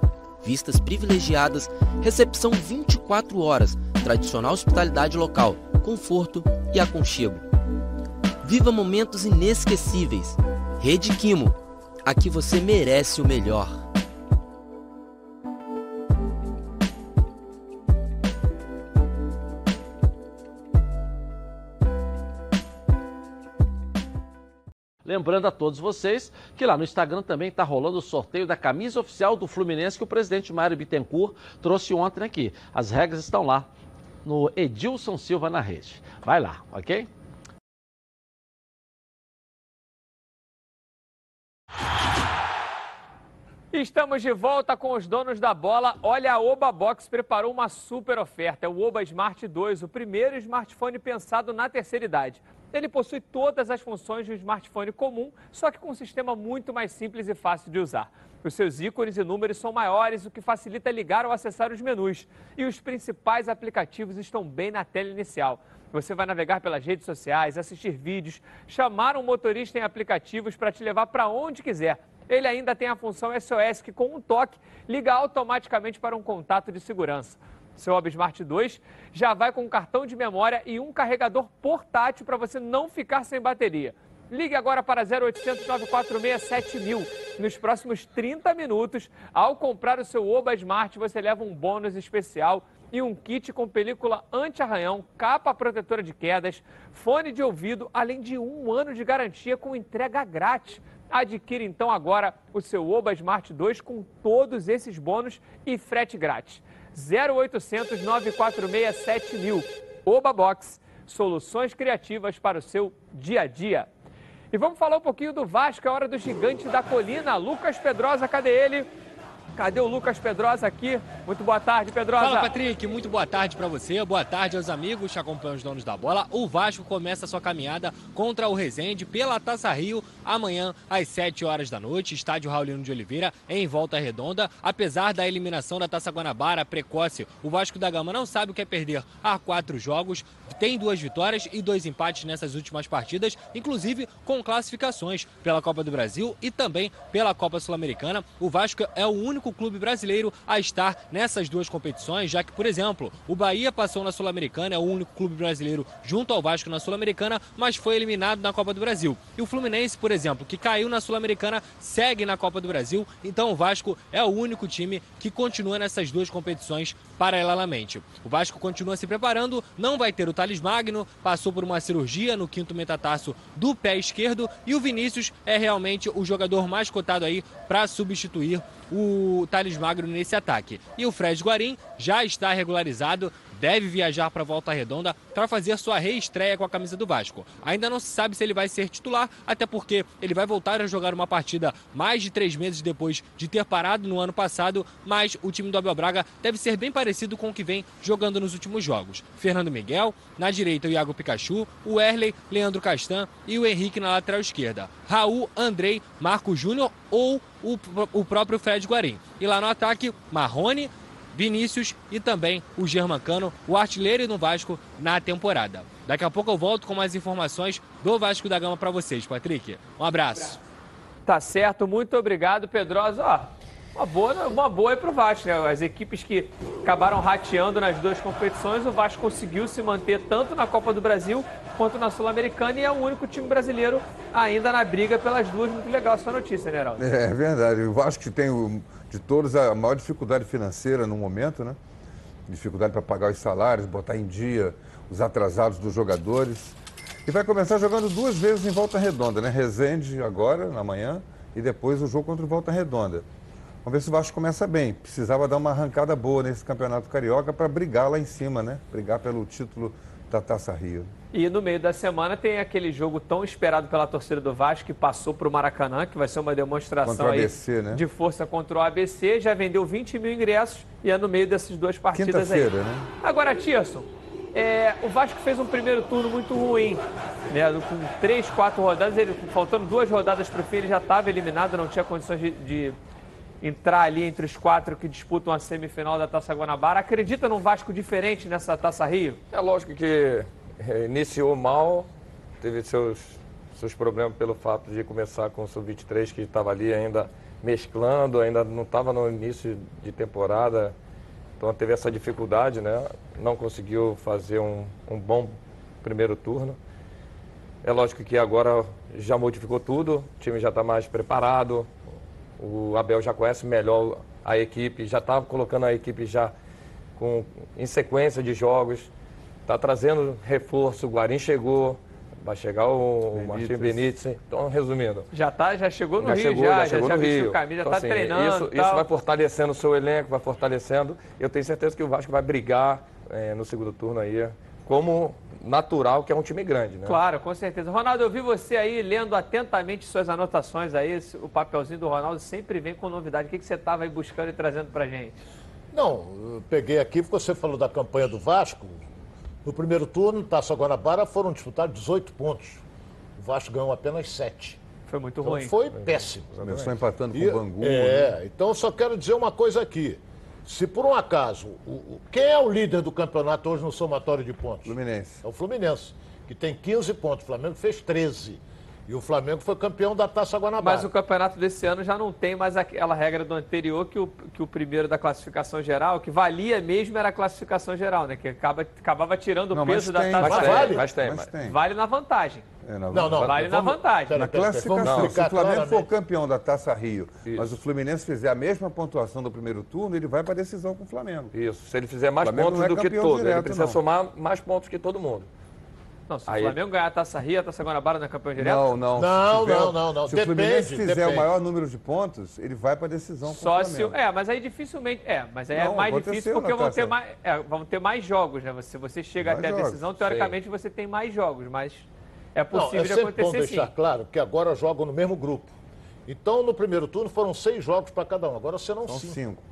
Vistas privilegiadas, recepção 24 horas, tradicional hospitalidade local, conforto e aconchego. Viva momentos inesquecíveis. Rede Quimo. Aqui você merece o melhor.
Lembrando a todos vocês que lá no Instagram também está rolando o sorteio da camisa oficial do Fluminense que o presidente Mário Bittencourt trouxe ontem aqui. As regras estão lá no Edilson Silva na rede. Vai lá, ok?
Estamos de volta com os donos da bola. Olha, a Oba Box preparou uma super oferta. É o Oba Smart 2, o primeiro smartphone pensado na terceira idade. Ele possui todas as funções de um smartphone comum, só que com um sistema muito mais simples e fácil de usar. Os seus ícones e números são maiores, o que facilita ligar ou acessar os menus. E os principais aplicativos estão bem na tela inicial. Você vai navegar pelas redes sociais, assistir vídeos, chamar um motorista em aplicativos para te levar para onde quiser. Ele ainda tem a função SOS que, com um toque, liga automaticamente para um contato de segurança. Seu Hub Smart 2 já vai com um cartão de memória e um carregador portátil para você não ficar sem bateria. Ligue agora para 0800 946 7000. Nos próximos 30 minutos, ao comprar o seu Oba Smart, você leva um bônus especial e um kit com película anti-arranhão, capa protetora de quedas, fone de ouvido, além de um ano de garantia com entrega grátis. Adquira então agora o seu Oba Smart 2 com todos esses bônus e frete grátis. 0800 946 7000. Oba Box, soluções criativas para o seu dia a dia. E vamos falar um pouquinho do Vasco, é hora do gigante da colina. Lucas Pedrosa, cadê ele? Cadê o Lucas Pedrosa aqui? Muito boa tarde, Pedrosa.
Fala, Patrick. Muito boa tarde para você. Boa tarde aos amigos que acompanham os donos da bola. O Vasco começa sua caminhada contra o Resende pela Taça Rio amanhã às 7 horas da noite, estádio Raulino de Oliveira, em Volta Redonda. Apesar da eliminação da Taça Guanabara precoce, o Vasco da Gama não sabe o que é perder há quatro jogos. Tem duas vitórias e dois empates nessas últimas partidas, inclusive com classificações pela Copa do Brasil e também pela Copa Sul-Americana. O Vasco é o único clube brasileiro a estar nessas duas competições, já que, por exemplo, o Bahia passou na Sul-Americana, é o único clube brasileiro junto ao Vasco na Sul-Americana, mas foi eliminado na Copa do Brasil. E o Fluminense, por exemplo, que caiu na Sul-Americana, segue na Copa do Brasil. Então o Vasco é o único time que continua nessas duas competições paralelamente. O Vasco continua se preparando, não vai ter o Thales Magno, passou por uma cirurgia no quinto metatarso do pé esquerdo e o Vinícius é realmente o jogador mais cotado aí para substituir o Thales Magno nesse ataque. E o Fred Guarim já está regularizado, deve viajar para Volta Redonda para fazer sua reestreia com a camisa do Vasco. Ainda não se sabe se ele vai ser titular, até porque ele vai voltar a jogar uma partida mais de três meses depois de ter parado no ano passado, mas o time do Abel Braga deve ser bem parecido com o que vem jogando nos últimos jogos. Fernando Miguel, na direita o Iago Pikachu, o Erley, Leandro Castan e o Henrique na lateral esquerda. Raul, Andrei, Marco Júnior ou o, o próprio Fred Guarim. E lá no ataque, Marrone, Vinícius e também o Germancano, o artilheiro no Vasco na temporada. Daqui a pouco eu volto com mais informações do Vasco da Gama para vocês, Patrick. Um abraço.
Tá certo, muito obrigado, Pedrosa. Ó, uma boa, uma boa é pro Vasco, né? As equipes que acabaram rateando nas duas competições, o Vasco conseguiu se manter tanto na Copa do Brasil quanto na Sul-Americana e é o único time brasileiro ainda na briga pelas duas. Muito legal essa notícia, né, Heraldo?
É verdade. O Vasco tem o, de todos a maior dificuldade financeira no momento, né? Dificuldade para pagar os salários, botar em dia os atrasados dos jogadores. E vai começar jogando duas vezes em volta redonda, né? Resende agora, na manhã, e depois o jogo contra o Volta Redonda. Vamos ver se o Vasco começa bem. Precisava dar uma arrancada boa nesse campeonato carioca para brigar lá em cima, né? Brigar pelo título da Taça Rio.
E no meio da semana tem aquele jogo tão esperado pela torcida do Vasco que passou para o Maracanã, que vai ser uma demonstração
ABC,
aí
né?
de força contra o ABC. Já vendeu 20 mil ingressos e é no meio dessas duas partidas aí.
Né?
Agora, Tirson, é, o Vasco fez um primeiro turno muito ruim, né? Com três, quatro rodadas, ele, faltando duas rodadas para o fim, ele já estava eliminado, não tinha condições de, de entrar ali entre os quatro que disputam a semifinal da Taça Guanabara. Acredita num Vasco diferente nessa Taça Rio?
É lógico que iniciou mal, teve seus, seus problemas pelo fato de começar com o Sub-23, que estava ali ainda mesclando, ainda não estava no início de temporada, então teve essa dificuldade, né? Não conseguiu fazer um, um bom primeiro turno. É lógico que agora já modificou tudo, o time já está mais preparado, o Abel já conhece melhor a equipe, já está colocando a equipe já com, em sequência de jogos, está trazendo reforço, o Guarim chegou, vai chegar o
Benítez.
Martim Benítez. Então, resumindo,
Já, tá, já chegou no
já
Rio,
chegou,
já,
já chegou
já
no
vestiu
Rio.
o caminho, já
Então,
está
assim,
treinando.
Isso,
tal.
isso vai fortalecendo o seu elenco, vai fortalecendo. Eu tenho certeza que o Vasco vai brigar eh, no segundo turno aí, como natural, que é um time grande, né?
Claro, com certeza. Ronaldo, eu vi você aí lendo atentamente suas anotações aí. O papelzinho do Ronaldo sempre vem com novidade. O que, que você estava aí buscando e trazendo pra gente?
Não, eu peguei aqui, porque você falou da campanha do Vasco. No primeiro turno, Taça Guanabara, foram disputados 18 pontos. O Vasco ganhou apenas 7.
Foi muito
Então
ruim.
foi péssimo.
Começou empatando com
E-
o Bangu.
É,
né?
então eu só quero dizer uma coisa aqui. Se por um acaso, o- o- quem é o líder do campeonato hoje no somatório de pontos?
Fluminense.
É o Fluminense, que tem 15 pontos. O Flamengo fez 13. E o Flamengo foi campeão da Taça Guanabara.
Mas o campeonato desse ano já não tem mais aquela regra do anterior que o, que o primeiro da classificação geral, que valia mesmo era a classificação geral, né? Que acaba, acabava tirando o
Não,
peso da
tem,
taça.
mas
Mas
vale.
tem, mas tem.
Mas tem.
Vale na vantagem.
É, na-
Não, não.
Vale na
vamos-
vantagem.
pera,
Na
pera, pera,
classificação, se o Flamengo for campeão da Taça Rio,
Isso.
mas o Fluminense fizer a mesma pontuação do primeiro turno, ele vai para a decisão com o Flamengo.
Isso, se ele fizer mais pontos
é
do que todos, ele precisa
não.
somar mais pontos que todo mundo.
Não, se
Aí-
o Flamengo ganhar a Taça Rio, a Taça Guanabara não é campeão direto?
Não, não.
Não,
Se tiver-
não, não, não.
Se o Fluminense
Depende,
fizer
depende.
o maior número de pontos, ele vai para a decisão
Só
o
se.
Flamengo.
É, mas aí dificilmente. É, mas aí é
Não,
mais
aconteceu
difícil porque vão ter, mais, é, vão ter mais jogos, né? Se você chega
Mais
até a
jogos,
decisão, teoricamente você tem mais jogos, mas é
Não,
possível
é
de
sempre bom
acontecer sim.
deixar claro que agora jogam no mesmo grupo. Então, no primeiro turno foram seis jogos para cada um. Agora serão
São
cinco.
cinco.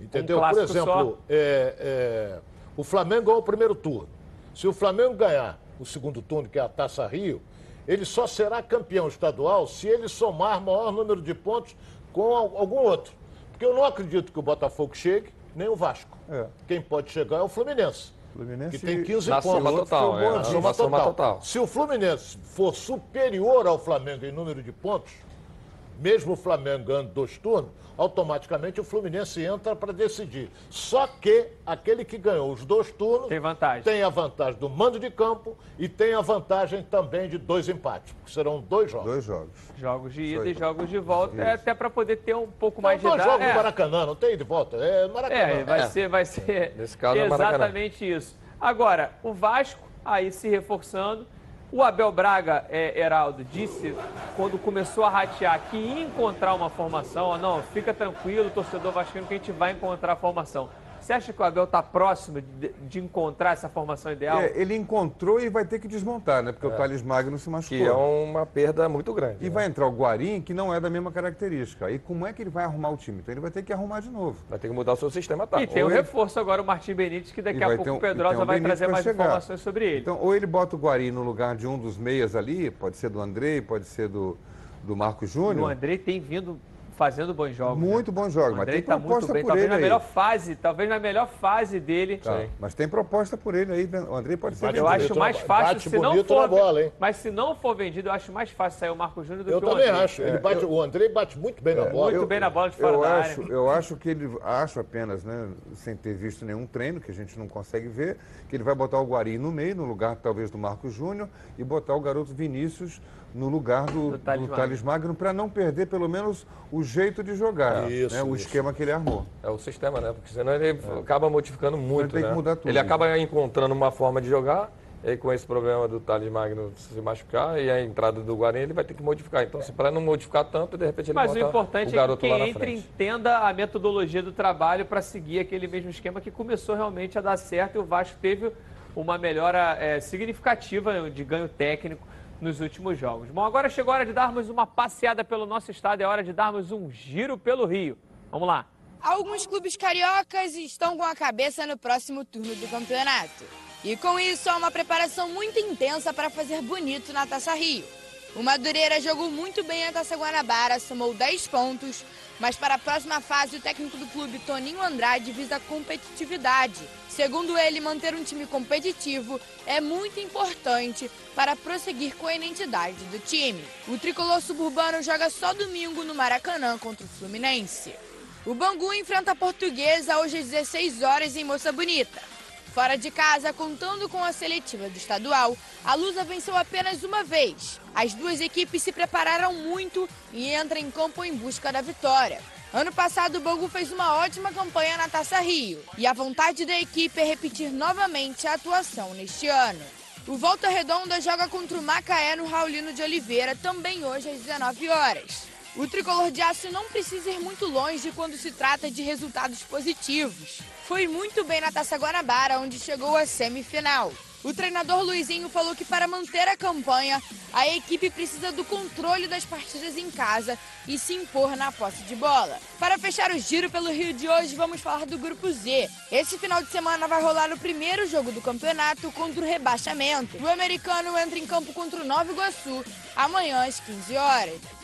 Entendeu?
Um
Por exemplo, é, é, o Flamengo ganhou o primeiro turno. Se o Flamengo ganhar o segundo turno, que é a Taça Rio, ele só será campeão estadual se ele somar maior número de pontos com al- algum outro. Porque eu não acredito que o Botafogo chegue, nem o Vasco.
É.
Quem pode chegar é o Fluminense.
Fluminense
Que tem 15
Na
pontos.
soma total, é, na
Soma
soma
total.
total.
Se o Fluminense for superior ao Flamengo em número de pontos, mesmo o Flamengo ganhando dois turnos, automaticamente o Fluminense entra para decidir. Só que aquele que ganhou os dois turnos
Tem vantagem.
tem a vantagem do mando de campo e tem a vantagem também de dois empates, porque serão dois jogos.
Dois jogos.
Jogos de ida e jogos de volta,
Isso.
é até para poder ter um pouco mais de
dois
idade.
jogos
é.
no Maracanã, não tem de volta, é Maracanã.
É, vai
É.
ser, vai ser
Nesse caso, é Maracanã.
exatamente isso. Agora, o Vasco, aí se reforçando. O Abel Braga, é, Heraldo, disse, quando começou a ratear, que ia encontrar uma formação. Não, fica tranquilo, torcedor vascaíno, que a gente vai encontrar a formação. Você acha que o Abel está próximo de, de encontrar essa formação ideal?
É, ele encontrou e vai ter que desmontar, né? Porque o Thales Magno se machucou.
Que é uma perda muito grande.
E
né?
vai entrar o Guarim, que não é da mesma característica. E como é que ele vai arrumar o time? Então ele vai ter que arrumar de novo.
Vai ter que mudar o seu sistema tático.
E tem o
Ou ele-
reforço agora, o Martim Benítez, que daqui
E
a pouco
um-
o Pedrosa
um
vai trazer mais
chegar.
informações sobre ele.
Então, ou ele bota o Guarim no lugar de um dos meias ali, pode ser do Andrei, pode ser do, do Marcos
E o
Júnior.
Andrei tem vindo fazendo bons jogos. né?
Muito bons jogos,
O
mas tem
tá muito
proposta
bem,
por
talvez
ele
na
aí.
melhor fase, talvez na melhor fase dele.
Tá, Mas tem proposta por ele aí. O Andrei pode ser
Bate
Eu
vendido.
acho mais fácil
bate
se não for.
bola, hein?
Mas se não for vendido, eu acho mais fácil sair o Marco Júnior do
Eu
que o
também
Andrei.
acho. Ele bate, O Andrei bate muito bem na bola.
Muito bem na bola de fora
eu
da
acho,
área.
Eu acho que ele, acho apenas, né, sem ter visto nenhum treino, que a gente não consegue ver, que ele vai botar o Guari no meio, no lugar talvez do Marcos Júnior, e botar o garoto Vinícius no lugar do,
Do
do
Thales
Thales, Magno, para não perder pelo menos o jeito de jogar,
Isso,
né, o
isso.
esquema que ele armou.
É o sistema, né? Porque senão ele acaba modificando muito,
tem que
né?
mudar tudo.
Ele acaba encontrando uma forma de jogar, e aí com esse problema do Thales Magno se machucar e a entrada do Guarani, ele vai ter que modificar. Então, se para não modificar tanto, de repente ele
Mas o importante
o
é que quem entre entenda a metodologia do trabalho para seguir aquele mesmo esquema que começou realmente a dar certo e o Vasco teve uma melhora é, significativa de ganho técnico nos últimos jogos. Bom, agora chegou a hora de darmos uma passeada pelo nosso estado, é hora de darmos um giro pelo Rio. Vamos lá.
Alguns clubes cariocas estão com a cabeça no próximo turno do campeonato. E com isso, há uma preparação muito intensa para fazer bonito na Taça Rio. O Madureira jogou muito bem a Taça Guanabara, somou 10 pontos, mas para a próxima fase, o técnico do clube, Toninho Andrade, visa competitividade. Segundo ele, manter um time competitivo é muito importante para prosseguir com a identidade do time. O tricolor suburbano joga só domingo no Maracanã contra o Fluminense. O Bangu enfrenta a Portuguesa hoje às 16 horas em Moça Bonita. Fora de casa, contando com a seletiva do estadual, a Lusa venceu apenas uma vez. As duas equipes se prepararam muito e entram em campo em busca da vitória. Ano passado, o Bangu fez uma ótima campanha na Taça Rio e a vontade da equipe é repetir novamente a atuação neste ano. O Volta Redonda joga contra o Macaé no Raulino de Oliveira também hoje às 19 horas. O tricolor de aço não precisa ir muito longe quando se trata de resultados positivos. Foi muito bem na Taça Guanabara, onde chegou à semifinal. O treinador Luizinho falou que para manter a campanha, a equipe precisa do controle das partidas em casa e se impor na posse de bola. Para fechar o giro pelo Rio de hoje, vamos falar do Grupo Z. Esse final de semana vai rolar o primeiro jogo do campeonato contra o rebaixamento. O americano entra em campo contra o Nova Iguaçu amanhã às 15 horas.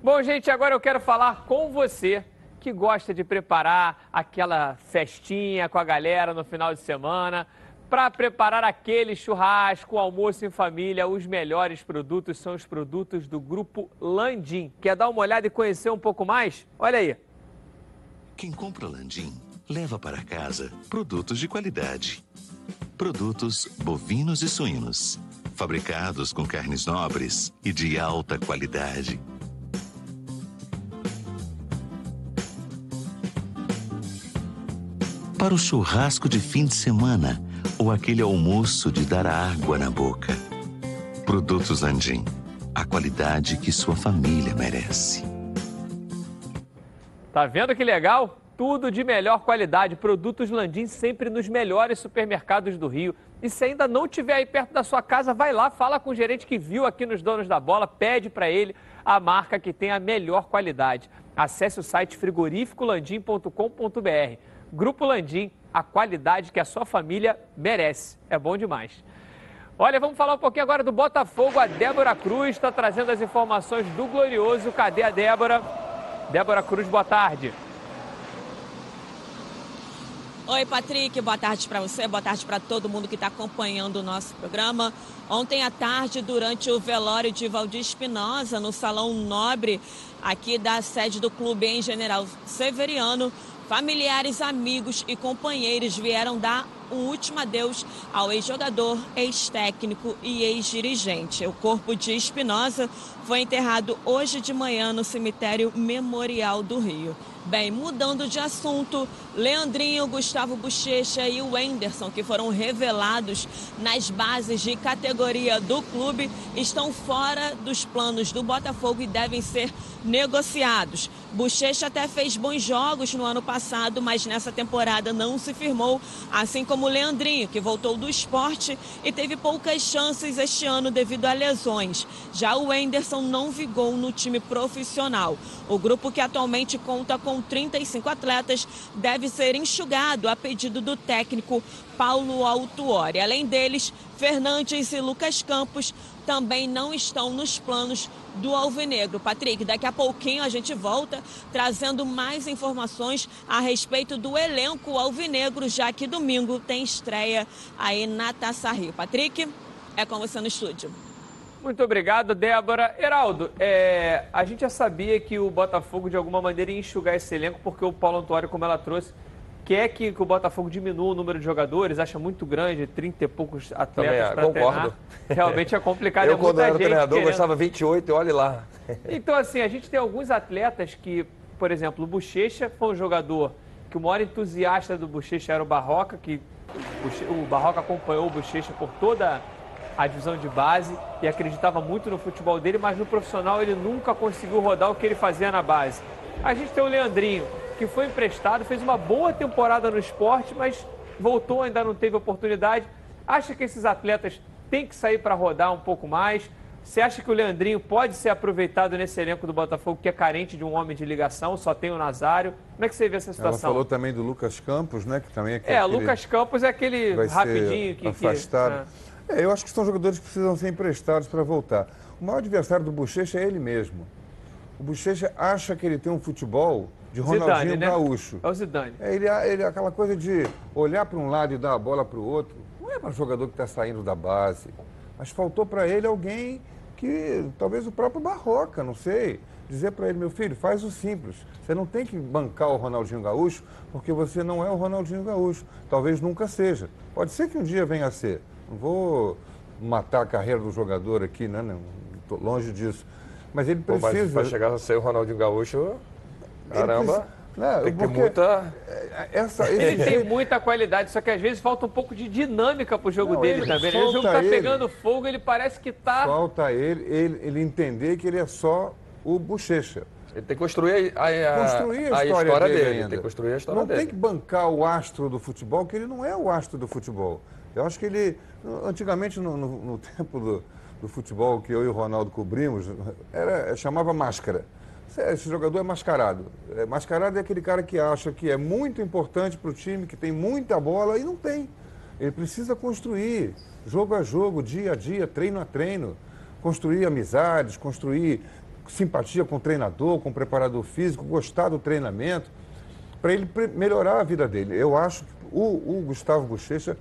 Bom, gente, agora eu quero falar com você que gosta de preparar aquela festinha com a galera no final de semana. Para preparar aquele churrasco, almoço em família, os melhores produtos são os produtos do Grupo Landim. Quer dar uma olhada e conhecer um pouco mais? Olha aí.
Quem compra Landim leva para casa produtos de qualidade. Produtos bovinos e suínos, fabricados com carnes nobres e de alta qualidade. Para o churrasco de fim de semana, ou aquele almoço de dar água na boca. Produtos Landim. A qualidade que sua família merece.
Tá vendo que legal? Tudo de melhor qualidade. Produtos Landim sempre nos melhores supermercados do Rio. E se ainda não estiver aí perto da sua casa, vai lá, fala com o gerente que viu aqui nos Donos da Bola, pede para ele a marca que tem a melhor qualidade. Acesse o site frigorificolandim.com.br. Grupo Landim, a qualidade que a sua família merece. É bom demais. Olha, vamos falar um pouquinho agora do Botafogo. A Débora Cruz está trazendo as informações do Glorioso. Cadê a Débora? Débora Cruz, boa tarde.
Oi, Patrick, boa tarde para você, boa tarde para todo mundo que está acompanhando o nosso programa. Ontem à tarde, durante o velório de Valdir Espinosa, no Salão Nobre, aqui da sede do clube em General Severiano, familiares, amigos e companheiros vieram dar um último adeus ao ex-jogador, ex-técnico e ex-dirigente. O corpo de Espinosa foi enterrado hoje de manhã no cemitério Memorial do Rio. Bem, mudando de assunto, Leandrinho, Gustavo Bochecha e o Wenderson, que foram revelados nas bases de categoria do clube, estão fora dos planos do Botafogo e devem ser negociados. Bochecha até fez bons jogos no ano passado, mas nessa temporada não se firmou, assim como Leandrinho, que voltou do esporte e teve poucas chances este ano devido a lesões. Já o Wenderson não vigou no time profissional. O grupo que atualmente conta com 35 atletas, deve ser enxugado a pedido do técnico Paulo Autuori. Além deles, Fernandes e Lucas Campos também não estão nos planos do Alvinegro. Patrick, daqui a pouquinho a gente volta trazendo mais informações a respeito do elenco Alvinegro, já que domingo tem estreia aí na Taça Rio. Patrick, é com você no estúdio.
Muito obrigado, Débora. Heraldo, é, a gente já sabia que o Botafogo, de alguma maneira, ia enxugar esse elenco, porque o Paulo Antônio, como ela trouxe, quer que, que o Botafogo diminua o número de jogadores, acha muito grande, 30 e poucos atletas para treinar. Realmente é complicado.
Eu,
é
quando era treinador,
querendo...
gostava 28 e olhe lá.
Então, assim, a gente tem alguns atletas que, por exemplo, o Bochecha foi um jogador que o maior entusiasta do Bochecha era o Barroca, que o Barroca acompanhou o Bochecha por toda a divisão de base e acreditava muito no futebol dele, mas no profissional ele nunca conseguiu rodar o que ele fazia na base. A gente tem o Leandrinho, que foi emprestado, fez uma boa temporada no esporte, mas voltou, ainda não teve oportunidade. Acha que esses atletas têm que sair para rodar um pouco mais? Você acha que o Leandrinho pode ser aproveitado nesse elenco do Botafogo, que é carente de um homem de ligação, só tem o Nazário? Como é que você vê essa situação?
Ela falou também do Lucas Campos, né? Que também é,
é, aquele... Lucas Campos é aquele rapidinho que.
Afastado. Que, é. É, eu acho que são jogadores que precisam ser emprestados para voltar. O maior adversário do Bochecha é ele mesmo. O Bochecha acha que ele tem um futebol de Ronaldinho Zidane, né? Gaúcho.
É o Zidane.
É, ele, ele, aquela coisa de olhar para um lado e dar a bola para o outro. Não é para jogador que está saindo da base. Mas faltou para ele alguém que, talvez o próprio Barroca, não sei. Dizer para ele, meu filho, faz o simples. Você não tem que bancar o Ronaldinho Gaúcho, porque você não é o Ronaldinho Gaúcho. Talvez nunca seja. Pode ser que um dia venha a ser. Não vou matar a carreira do jogador aqui, né? Estou longe disso. Mas ele precisa. Pô, mas
para chegar a ser o Ronaldinho Gaúcho, caramba. Não, tem que ter muita.
É, essa, ele, ele tem muita qualidade, só que às vezes falta um pouco de dinâmica pro jogo não, dele também. O jogo tá ele, pegando fogo, ele parece que tá.
Falta ele, ele, ele entender que ele é só o bochecha.
Ele tem que construir a, a,
construir a,
a
história,
história,
dele.
dele. Tem que construir a história
não
dele.
tem que bancar o astro do futebol, que ele não é o astro do futebol. Eu acho que ele, antigamente no, no, no tempo do, do, futebol que eu e o Ronaldo cobrimos, era, chamava máscara. Esse jogador é mascarado. É, mascarado é aquele cara que acha que é muito importante para o time, que tem muita bola e não tem. Ele precisa construir, jogo a jogo, dia a dia, treino a treino, construir amizades, construir simpatia com o treinador, com o preparador físico, gostar do treinamento, para ele melhorar a vida dele. Eu acho que o, o Gustavo Bochecha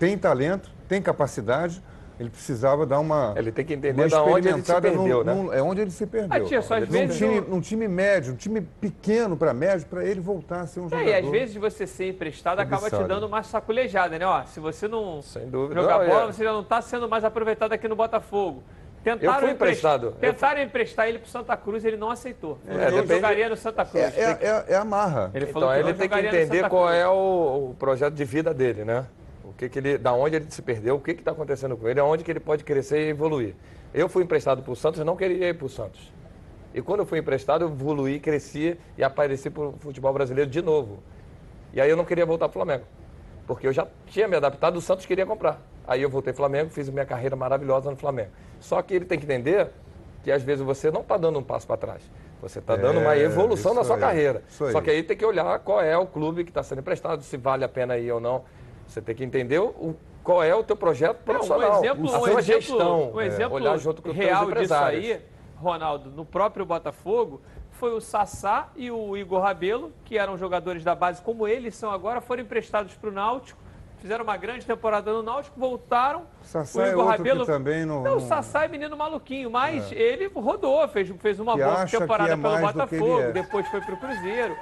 tem talento, tem capacidade, ele precisava dar uma.
Ele tem que entender da onde ele se perdeu,
num, né? é onde ele se perdeu.
Ah, tia, só às
num,
vezes
time, num time médio, um time pequeno para médio, para ele voltar a ser um jogador.
É, e às vezes você ser emprestado acaba te dando uma saculejada, né? Ó, se você não
Sem dúvida.
jogar
não,
bola,
é.
você já não está sendo mais aproveitado aqui no Botafogo.
Tentaram eu fui emprestado.
Tentaram emprestar ele para Santa Cruz, ele não aceitou. Ele
é,
não jogaria no Santa Cruz.
É, é, é, é a marra.
Ele então, ele tem que entender qual é o, o, projeto de vida dele, né? Que, que ele, da onde ele se perdeu, o que está acontecendo com ele, aonde que ele pode crescer e evoluir. Eu fui emprestado para o Santos, eu não queria ir para o Santos. E quando eu fui emprestado, eu evoluí, cresci e apareci para o futebol brasileiro de novo. E aí eu não queria voltar para o Flamengo. Porque eu já tinha me adaptado, o Santos queria comprar. Aí eu voltei para o Flamengo, fiz minha carreira maravilhosa no Flamengo. Só que ele tem que entender que às vezes você não está dando um passo para trás. Você está dando uma
É,
evolução na sua
aí,
carreira. Só que aí tem que olhar qual é o clube que está sendo emprestado, se vale a pena ir ou não. Você tem que entender o, qual é o teu projeto profissional,
um exemplo,
a
um exemplo,
gestão.
um
é,
exemplo
olhar junto com
real disso aí, Ronaldo, no próprio Botafogo, foi o Sassá e o Igor Rabelo, que eram jogadores da base como eles são agora, foram emprestados para o Náutico, fizeram uma grande temporada no Náutico, voltaram.
Sassá é outro que também não-
Não, o Sassá é menino maluquinho, mas
É.
ele rodou, fez, fez uma
Que
boa temporada
é
pelo Botafogo,
é.
depois foi para o Cruzeiro.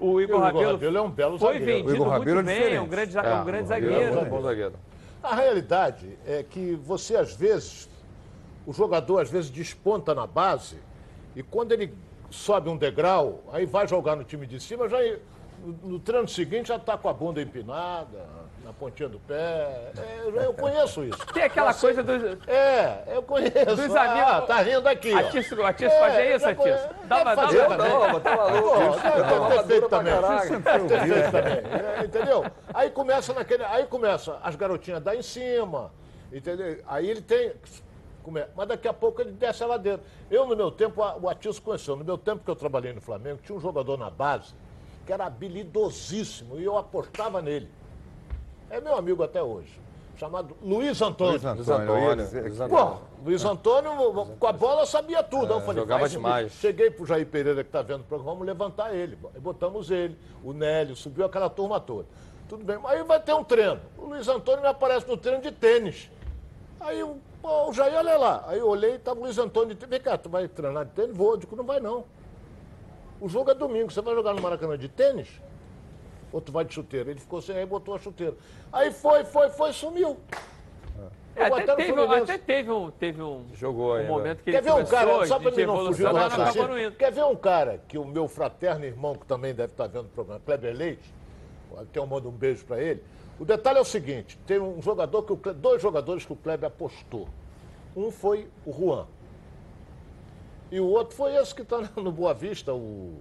O Igor,
Igor
Rabelo,
é um belo
foi
zagueiro.
vendido
O Igor
muito
Rabelo é
bem, é um grande, é
É,
um grande
o Rabelo
zagueiro.
é um bom zagueiro. A realidade é que você, às vezes, o jogador, às vezes, desponta na base e quando ele sobe um degrau, aí vai jogar no time de cima, já no, no treino seguinte já está com a bunda empinada, na pontinha do pé. É, eu, conheço isso.
Tem aquela
Você-
coisa dos.
É, eu conheço.
Dos
ah,
amigos-
tá rindo aqui. ó.
Atiço, Atiço
É,
fazia isso, Atiço?
conheço.
Dava,
fazer
também.
também.
tá maluco, isso,
deve ter feito também.
caralho.
Deve ter feito também. É, entendeu? Aí começa naquele. Aí começa as garotinhas dar em cima. Entendeu? Aí ele tem. Mas daqui a pouco ele desce lá dentro. Eu, no meu tempo, a- o Atiço conheceu. No meu tempo que eu trabalhei no Flamengo, tinha um jogador na base que era habilidosíssimo e eu apostava nele. É meu amigo até hoje. Chamado Luiz Antônio.
Luiz Antônio, ia dizer que-
Pô, Luiz Antônio, com a bola, sabia tudo. Aí eu falei,
jogava demais.
Cheguei pro Jair Pereira, que está vendo o programa, vamos levantar ele. Aí botamos ele, o Nélio, subiu aquela turma toda. Tudo bem, aí vai ter um treino. O Luiz Antônio me aparece no treino de tênis. Aí pô, o Jair, olha lá. Aí eu olhei e tava o Luiz Antônio de tênis. Vem cá, tu vai treinar de tênis? Vou. Eu digo, não vai não. O jogo é domingo, você vai jogar no Maracanã de tênis? Ou tu vai de chuteira? Ele ficou sem aí, botou a chuteira. Aí foi, foi, foi, sumiu.
É, até, teve, um- até teve um, teve um,
Jogou
um momento que ele
Quer ver um cara, só
de
mim não fugir do raciocínio, quer ver um cara que o meu fraterno irmão, que também deve estar vendo o programa, Kleber Leite, até eu mando um beijo para ele. O detalhe é o seguinte, tem um jogador, que o dois jogadores que o Kleber apostou. Um foi o Juan. E o outro foi esse que está no Boa Vista, o...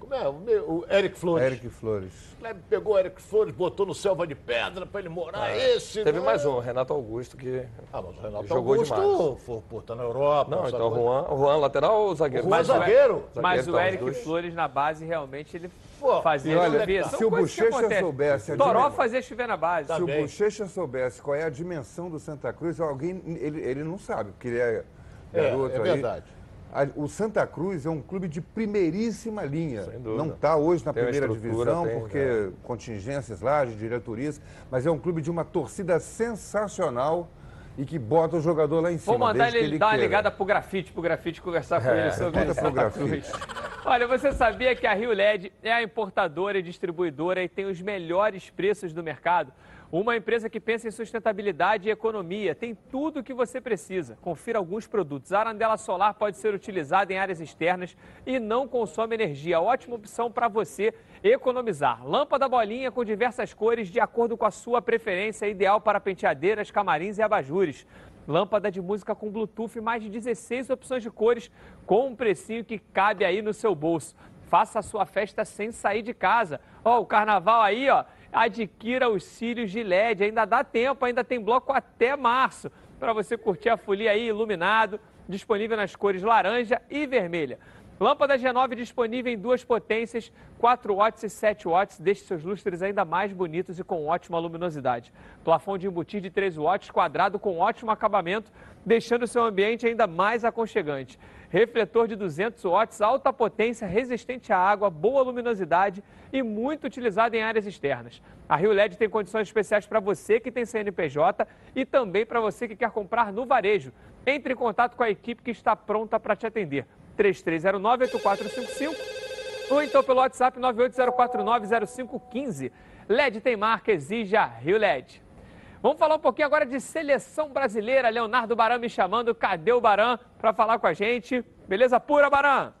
Como é? O, Eric Flores.
Eric Flores.
O Kleber pegou o Eric Flores, botou no Selva de Pedra para ele morar.
É.
Esse...
Teve
não
mais
é-
um, Renato Augusto, que
Ah, mas o Renato
jogou
Augusto,
demais.
Pô, pô, tá na Europa.
Não, então o
coisa.
Juan, o Juan lateral ou zagueiro?
O Juan
Mas
zagueiro.
Mas o
tá,
Eric
dois.
Flores na base, realmente, ele
Pô,
fazia
olha,
chover.
Se o Bochecha soubesse
Toró fazia chover na base.
Se o Bochecha soubesse qual é a dimensão do Santa Cruz, alguém ele, ele não sabe, porque ele é
É,
garoto
é
aí.
verdade.
A- O Santa Cruz é um clube de primeiríssima linha.
dúvida.
Não está hoje na
Tem uma
primeira divisão,
tem,
porque
é.
contingências lá, de diretorias, mas é um clube de uma torcida sensacional e que bota o jogador lá em cima.
Vou mandar
desde
ele,
que ele
dar uma
queira.
ligada pro grafite, pro grafite conversar com
É,
ele sobre isso.
pro grafite.
Olha, você sabia que a Rio LED é a importadora e distribuidora e tem os melhores preços do mercado? Uma empresa que pensa em sustentabilidade e economia, tem tudo o que você precisa. Confira alguns produtos. A arandela solar pode ser utilizada em áreas externas e não consome energia. Ótima opção para você economizar. Lâmpada bolinha com diversas cores de acordo com a sua preferência, ideal para penteadeiras, camarins e abajures. Lâmpada de música com Bluetooth, mais de 16 opções de cores, com um precinho que cabe aí no seu bolso. Faça a sua festa sem sair de casa. Ó, o carnaval aí, ó, adquira os cílios de LED. Ainda dá tempo, ainda tem bloco até março para você curtir a folia aí iluminado, disponível nas cores laranja e vermelha. Lâmpada G9 disponível em duas potências, 4 watts e 7 watts, deixe seus lustres ainda mais bonitos e com ótima luminosidade. Plafond de embutir de 3 watts, quadrado com ótimo acabamento, deixando seu ambiente ainda mais aconchegante. Refletor de 200 watts, alta potência, resistente à água, boa luminosidade e muito utilizado em áreas externas. A Rio LED tem condições especiais para você que tem CNPJ e também para você que quer comprar no varejo. Entre em contato com a equipe que está pronta para te atender. 3309-8455 ou então pelo WhatsApp 980490515. LED tem marca, exija Rio LED. Vamos falar um pouquinho agora de seleção brasileira. Leonardo Baran me chamando. Cadê o Baran para falar com a gente? Beleza pura, Baran?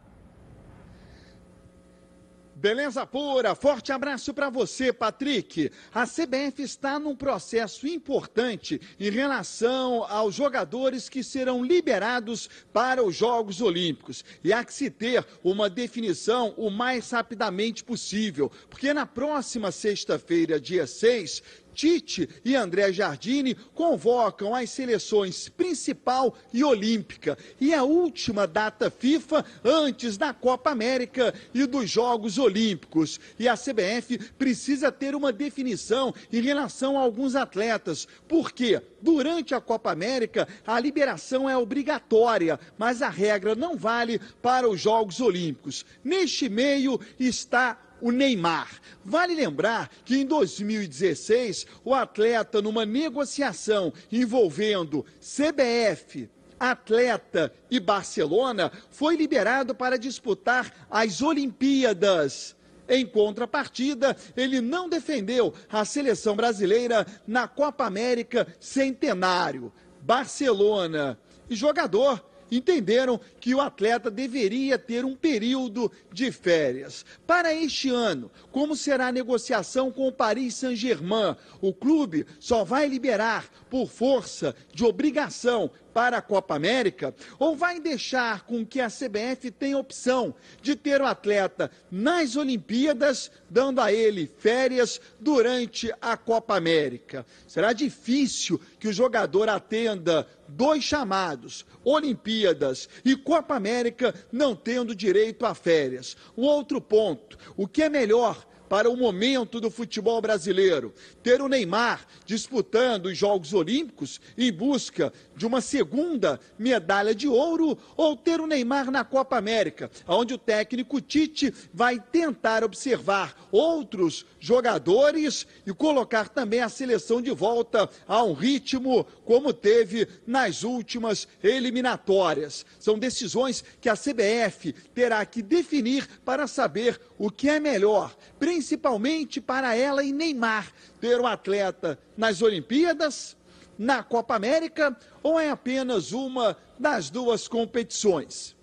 Beleza pura, forte abraço para você, Patrick. A CBF está num processo importante em relação aos jogadores que serão liberados para os Jogos Olímpicos. E há que se ter uma definição o mais rapidamente possível, porque na próxima sexta-feira, dia 6, Tite e André Jardine convocam as seleções principal e olímpica e a última data FIFA antes da Copa América e dos Jogos Olímpicos. E a CBF precisa ter uma definição em relação a alguns atletas, porque durante a Copa América a liberação é obrigatória, mas a regra não vale para os Jogos Olímpicos. Neste meio está o Neymar. Vale lembrar que em 2016, o atleta, numa negociação envolvendo CBF, atleta e Barcelona, foi liberado para disputar as Olimpíadas. Em contrapartida, ele não defendeu a seleção brasileira na Copa América Centenário. Barcelona e jogador entenderam que o atleta deveria ter um período de férias. Para este ano, como será a negociação com o Paris Saint-Germain? O clube só vai liberar por força de obrigação para a Copa América ou vai deixar com que a CBF tenha opção de ter o atleta nas Olimpíadas, dando a ele férias durante a Copa América? Será difícil que o jogador atenda dois chamados, Olimpíadas e Copa América, não tendo direito a férias. Um outro ponto: o que é melhor? Para o momento do futebol brasileiro. Ter o Neymar disputando os Jogos Olímpicos em busca de uma segunda medalha de ouro ou ter o Neymar na Copa América, onde o técnico Tite vai tentar observar outros jogadores e colocar também a seleção de volta a um ritmo como teve nas últimas eliminatórias. São decisões que a CBF terá que definir para saber o que é melhor, principalmente para ela e Neymar ter o atleta nas Olimpíadas na Copa América ou é apenas uma das duas competições?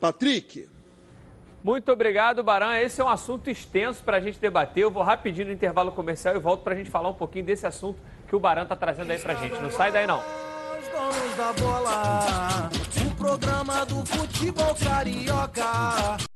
Patrick.
Muito obrigado, Baran. Esse é um assunto extenso para a gente debater. Eu vou rapidinho no intervalo comercial e volto para a gente falar um pouquinho desse assunto que o Baran está trazendo aí para a gente. Não sai daí, não.
Os donos da bola, o programa do futebol carioca.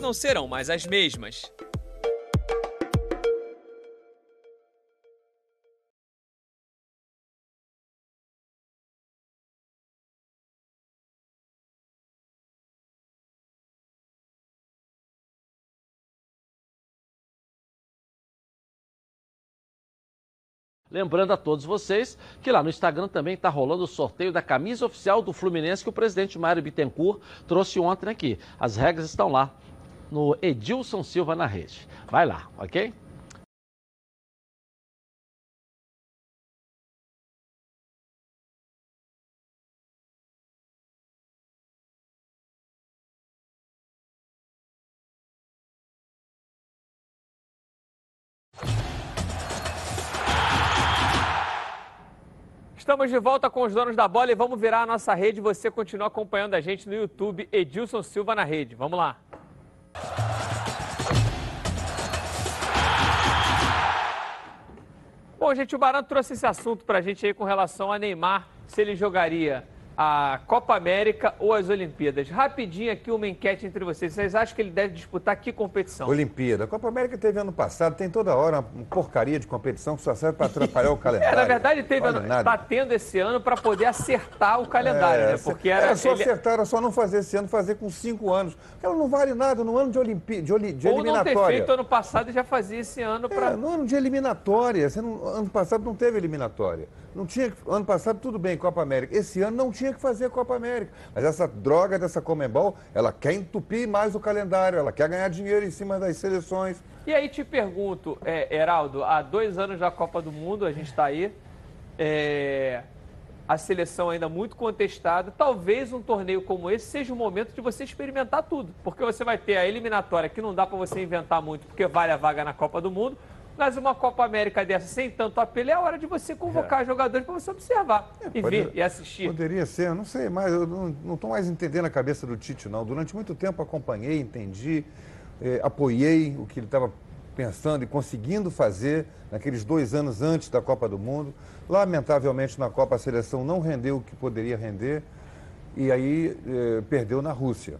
não serão mais as mesmas.
Lembrando a todos vocês que lá no Instagram também está rolando o sorteio da camisa oficial do Fluminense que o presidente Mário Bittencourt trouxe ontem aqui. As regras estão lá no Edilson Silva na rede. Vai lá, ok?
Estamos de volta com os donos da bola e vamos virar a nossa rede. Você continua acompanhando a gente no YouTube, Edilson Silva na rede. Vamos lá. Bom, gente, o Barão trouxe esse assunto para a gente aí com relação a Neymar, se ele jogaria a Copa América ou as Olimpíadas. Rapidinho aqui uma enquete entre vocês. Vocês acham que ele deve disputar que competição?
Olimpíada. A Copa América teve ano passado, tem toda hora uma porcaria de competição que só serve para atrapalhar o calendário.
É, na verdade, teve ano, está tendo esse ano para poder acertar o calendário,
É,
né? Porque era,
era só
ele-
acertar, era só não fazer esse ano, fazer com cinco anos. Ela não vale nada no ano de, Olimpí de, oli- de
ou não ter
eliminatória.
feito ano passado e já fazia esse ano para.
É, no ano de eliminatória. Não- ano passado não teve eliminatória. Não tinha, ano passado tudo bem, Copa América. Esse ano não tinha que fazer Copa América. Mas essa droga dessa Comembol, ela quer entupir mais o calendário, ela quer ganhar dinheiro em cima das seleções.
E aí te pergunto, é, Heraldo, há dois anos da Copa do Mundo, a gente está aí, é, a seleção ainda muito contestada. Talvez um torneio como esse seja o momento de você experimentar tudo, porque você vai ter a eliminatória que não dá para você inventar muito, porque vale a vaga na Copa do Mundo. Mas uma Copa América dessa sem tanto apelo é a hora de você convocar jogadores para você observar e
É. Pode-
ver e assistir.
Poderia ser, eu não sei, mas eu não estou mais entendendo a cabeça do Tite, não. Durante muito tempo acompanhei, entendi, eh, apoiei o que ele estava pensando e conseguindo fazer naqueles dois anos antes da Copa do Mundo. Lamentavelmente, na Copa a seleção não rendeu o que poderia render e aí eh, perdeu na Rússia.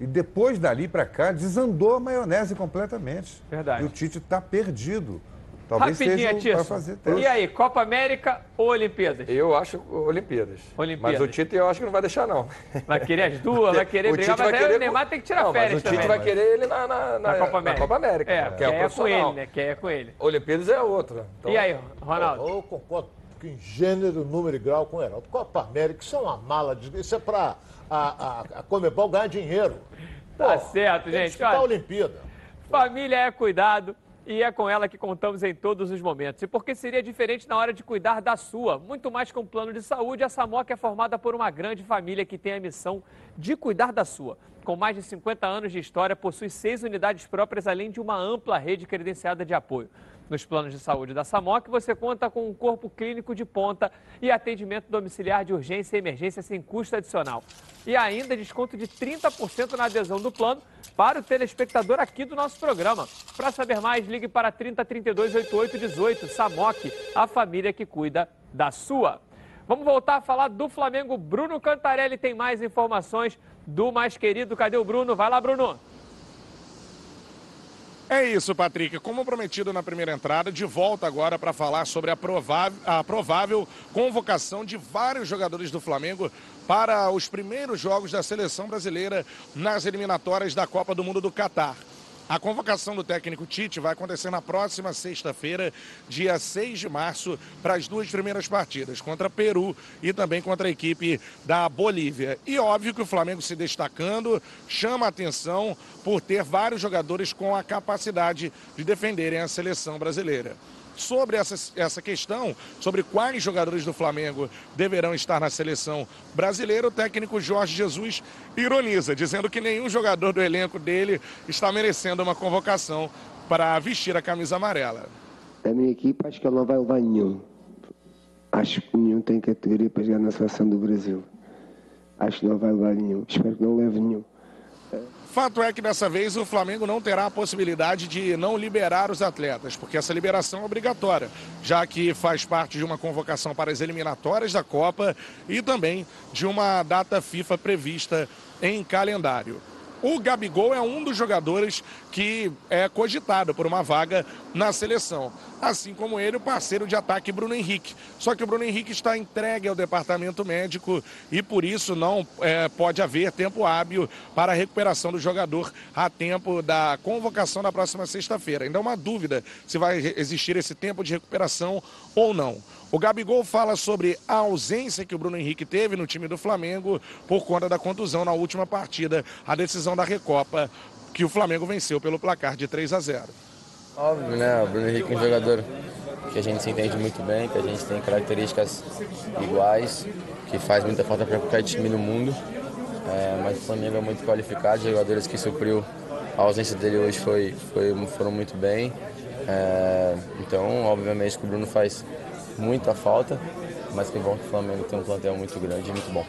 E depois dali para cá desandou a maionese completamente.
Verdade.
E o Tite está perdido. Talvez
Rapidinho,
seja para fazer teste.
E aí, Copa América ou Olimpíadas?
Eu acho Olimpíadas.
Olimpíadas.
Mas o Tite eu acho que não vai deixar, não.
Vai querer as duas, vai querer
O
brigar,
Tite
mas
vai
aí
querer
o Neymar tem que tirar
Não, mas
férias
o Tite
também.
vai querer ele na, na,
Na Copa América.
Copa América,
É,
que
que
é,
é com ele, né? Que é com ele.
Olimpíadas é outra. Então,
E aí, Ronaldo?
Eu, eu concordo em gênero, número e grau com o Heraldo. Copa América, isso é uma mala de. Isso é para a, a, a Comebol ganhar dinheiro.
Tá
Pô,
certo,
tem que
gente.
disputar a
Olha,
Olimpíada.
Família é cuidado e é com ela que contamos em todos os momentos. E por que seria diferente na hora de cuidar da sua? Muito mais que um plano de saúde, a Samoc é formada por uma grande família que tem a missão de cuidar da sua. Com mais de 50 anos de história, possui seis unidades próprias, além de uma ampla rede credenciada de apoio. Nos planos de saúde da Samoc, você conta com um corpo clínico de ponta e atendimento domiciliar de urgência e emergência sem custo adicional. E ainda desconto de 30% na adesão do plano para o telespectador aqui do nosso programa. Para saber mais, ligue para 30 32 88 18. Samoc, a família que cuida da sua. Vamos voltar a falar do Flamengo. Bruno Cantarelli tem mais informações do mais querido. Cadê o Bruno? Vai lá, Bruno.
É isso, Patrick. Como prometido na primeira entrada, de volta agora para falar sobre a provável, a provável convocação de vários jogadores do Flamengo para os primeiros jogos da seleção brasileira nas eliminatórias da Copa do Mundo do Catar. A convocação do técnico Tite vai acontecer na próxima sexta-feira, dia 6 de março, para as duas primeiras partidas, contra Peru e também contra a equipe da Bolívia. E óbvio que o Flamengo se destacando chama a atenção por ter vários jogadores com a capacidade de defenderem a seleção brasileira. Sobre essa, essa questão, sobre quais jogadores do Flamengo deverão estar na seleção brasileira, o técnico Jorge Jesus ironiza, dizendo que nenhum jogador do elenco dele está merecendo uma convocação para vestir a camisa amarela.
A minha equipa acho que ele não vai levar nenhum. Acho que nenhum tem categoria para jogar na seleção do Brasil. Acho que não vai levar nenhum. Espero que não leve nenhum.
Fato é que dessa vez o Flamengo não terá a possibilidade de não liberar os atletas, porque essa liberação é obrigatória, já que faz parte de uma convocação para as eliminatórias da Copa e também de uma data FIFA prevista em calendário. O Gabigol é um dos jogadores que é cogitado por uma vaga na seleção. Assim como ele, o parceiro de ataque Bruno Henrique. Só que o Bruno Henrique está entregue ao departamento médico e por isso não é, pode haver tempo hábil para a recuperação do jogador a tempo da convocação na próxima sexta-feira. Ainda é uma dúvida se vai existir esse tempo de recuperação ou não. O Gabigol fala sobre a ausência que o Bruno Henrique teve no time do Flamengo por conta da contusão na última partida, a decisão da Recopa, que o Flamengo venceu pelo placar de 3 a 0.
Óbvio, né? O Bruno Henrique é um jogador que a gente se entende muito bem, que a gente tem características iguais, que faz muita falta para qualquer time no mundo. É, mas o Flamengo é muito qualificado, jogadores que supriu a ausência dele hoje foi, foi, foram muito bem. É, então, obviamente, que o Bruno faz muita falta, mas que bom que o Flamengo tem um plantel muito grande e muito bom.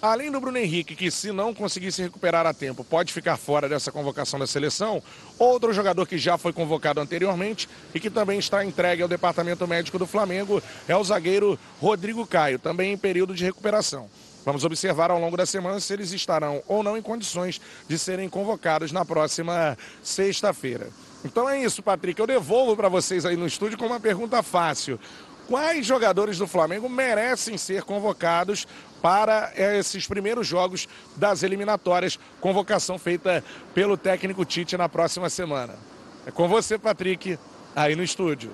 Além do Bruno Henrique, que se não conseguir se recuperar a tempo, pode ficar fora dessa convocação da seleção, outro jogador que já foi convocado anteriormente e que também está entregue ao departamento médico do Flamengo é o zagueiro Rodrigo Caio, também em período de recuperação. Vamos observar ao longo da semana se eles estarão ou não em condições de serem convocados na próxima sexta-feira. Então é isso, Patrick. Eu devolvo para vocês aí no estúdio com uma pergunta fácil quais jogadores do Flamengo merecem ser convocados para esses primeiros jogos das eliminatórias, convocação feita pelo técnico Tite na próxima semana. É com você, Patrick, aí no estúdio.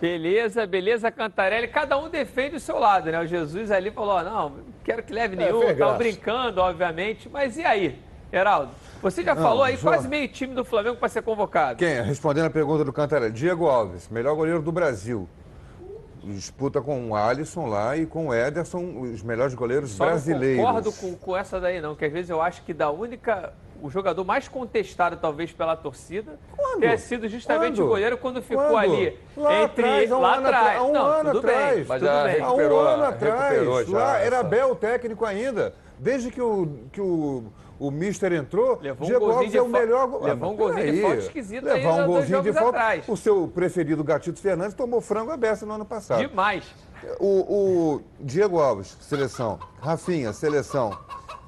Beleza, beleza, Cantarelli. Cada um defende o seu lado, né? O Jesus ali falou: não, não quero que leve nenhum, é, tava brincando, obviamente. Mas e aí, Heraldo? Você já não, falou aí quase meio time do Flamengo para ser convocado.
Quem? Respondendo a pergunta do Cantarelli. Diego Alves, melhor goleiro do Brasil disputa com o Alisson lá e com o Ederson, os melhores goleiros Só brasileiros.
Não concordo com, com essa daí, não, que às vezes eu acho que da única. O jogador mais contestado, talvez, pela torcida, quando? ter sido justamente quando? o goleiro quando ficou quando? ali.
Lá
entre
atrás, um
lá
ano
atrás.
Há um
não,
ano
tudo
atrás.
Bem,
mas
tudo bem.
Há um ano atrás. Lá era Bel o técnico ainda. Desde que o, que o o Mister entrou,
levou
Diego
um
Alves é o melhor.
Levou um golzinho aí, de falta esquisito
Levar
um
golzinho de falta.
Atrás.
O seu preferido Gatito Fernandes tomou frango aberto no ano passado.
Demais.
O, o Diego Alves, seleção. Rafinha, seleção.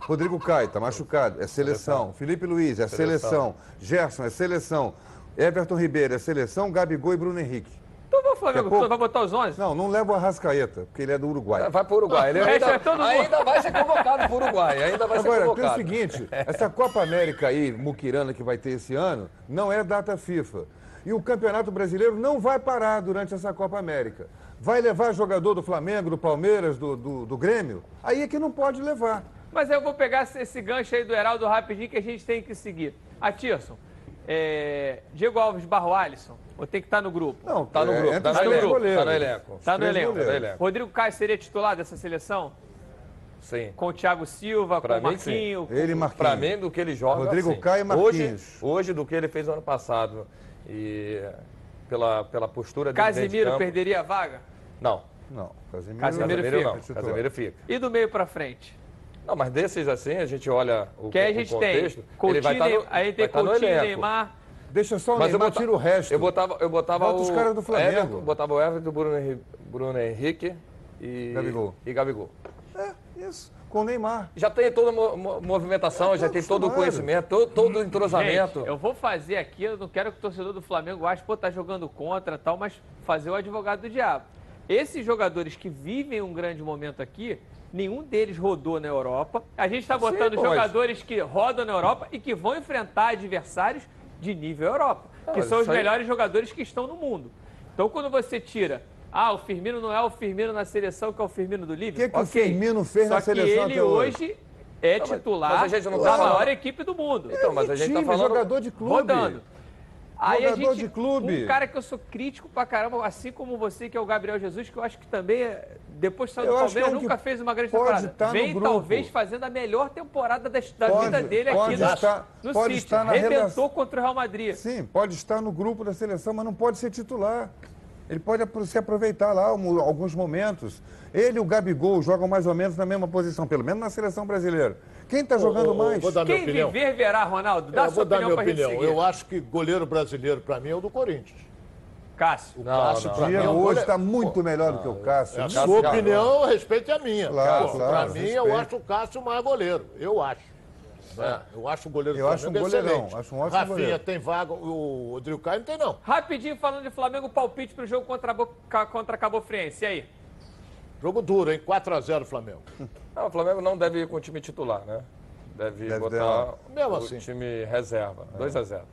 Rodrigo Caio, tá machucado, é seleção. seleção. Felipe Luiz, é seleção. seleção. Gerson, é seleção. Everton Ribeiro, é seleção. Gabigol e Bruno Henrique.
Então vai Flamengo, vai botar os 11?
Não, não leva o Arrascaeta, porque ele é do Uruguai.
Vai para o Uruguai. Ele ainda, é ainda vai ser convocado para o Uruguai. Ainda vai
Agora,
ser convocado.
Agora, o seguinte, essa Copa América aí, Muquirana, que vai ter esse ano, não é data FIFA. E o Campeonato Brasileiro não vai parar durante essa Copa América. Vai levar jogador do Flamengo, do Palmeiras, do, do, do Grêmio? Aí é que não pode levar.
Mas eu vou pegar esse gancho aí do Heraldo rapidinho que a gente tem que seguir. Atirson, é, Diego Alves Barro Alisson, ou tem que estar tá no grupo?
Não, tá no grupo. É, tá, no elenco, tá no elenco.
Tá no elenco. Tá no elenco. Rodrigo Caio seria titular dessa seleção?
Sim.
Com o Thiago Silva, pra com o Marquinhos. Com...
Ele e Marquinhos.
Pra mim, do que ele joga.
Rodrigo
sim.
Caio e Marquinhos.
Hoje, hoje, do que ele fez no ano passado. E pela, pela postura dele.
Casimiro de perderia a vaga?
Não.
Não.
Casimiro, Casimiro, Casimiro fica. não. Casimiro fica.
E do meio pra frente?
Não, mas desses assim, a gente olha o,
que a gente
o contexto.
Tem Coutinho, ele vai estar tá no, aí tem vai Coutinho, tá Neymar.
Deixa só o Mas Neymar, tira o resto.
Eu botava, eu botava
Bota o, os caras do Flamengo.
Everton, botava o Everton, Bruno, Henrique, Bruno Henrique e
Gabigol.
E Gabigol.
É, isso. Com o Neymar.
Já tem toda a movimentação, já tem todo o conhecimento, todo, todo o entrosamento.
Gente, eu vou fazer aqui, eu não quero que o torcedor do Flamengo ache, pô, tá jogando contra tal, mas fazer o advogado do diabo. Esses jogadores que vivem um grande momento aqui, nenhum deles rodou na Europa. A gente está botando Sim, jogadores que rodam na Europa e que vão enfrentar adversários de nível Europa, ah, que são os aí... melhores jogadores que estão no mundo. Então, quando você tira ah, o Firmino não é o Firmino na seleção que é o Firmino do Liverpool.
O que, que okay. o Firmino fez
Só
na seleção
que ele hoje é não, titular mas, mas da tá maior equipe do mundo.
Então, mas a gente tá time, tá falando jogador de clube.
Rodando. Aí
jogador
a gente,
de clube.
Um cara que eu sou crítico pra caramba, assim como você, que é o Gabriel Jesus, que eu acho que também, é, depois de sair do Palmeiras, é um nunca fez uma grande temporada.
Tá
Vem talvez fazendo a melhor temporada da, da
pode,
vida dele aqui
estar,
no,
pode
City.
Estar na
Rebentou
relação...
contra o Real Madrid.
Sim, pode estar no grupo da seleção, mas não pode ser titular. Ele pode se aproveitar lá alguns momentos. Ele e o Gabigol jogam mais ou menos na mesma posição, pelo menos na seleção brasileira. Quem está jogando mais?
Vou dar
Quem
minha opinião.
viver verá, Ronaldo. Dá
eu
vou
dar minha
opinião.
Eu acho que goleiro brasileiro, para mim, é o do Corinthians.
Cássio.
O Cássio,
para mim, é hoje está muito melhor do que o Cássio.
A sua opinião, respeite a minha.
Claro, claro.
Para mim, eu acho o Cássio mais goleiro. Eu acho. É, eu acho o goleiro
Eu
do
acho um
Flamengo
goleirão,
excelente.
acho um ótimo
Rafinha
goleiro.
tem vaga, o Rodrigo Caio não tem não.
Rapidinho falando de Flamengo, palpite pro jogo contra, a contra a Cabo Friense. E aí?
Jogo duro, hein? 4x0 Flamengo.
Não, o Flamengo não deve ir com o time titular, né? Deve,
Deve
botar
dar-
Mesmo
o
assim.
time reserva. 2 a 0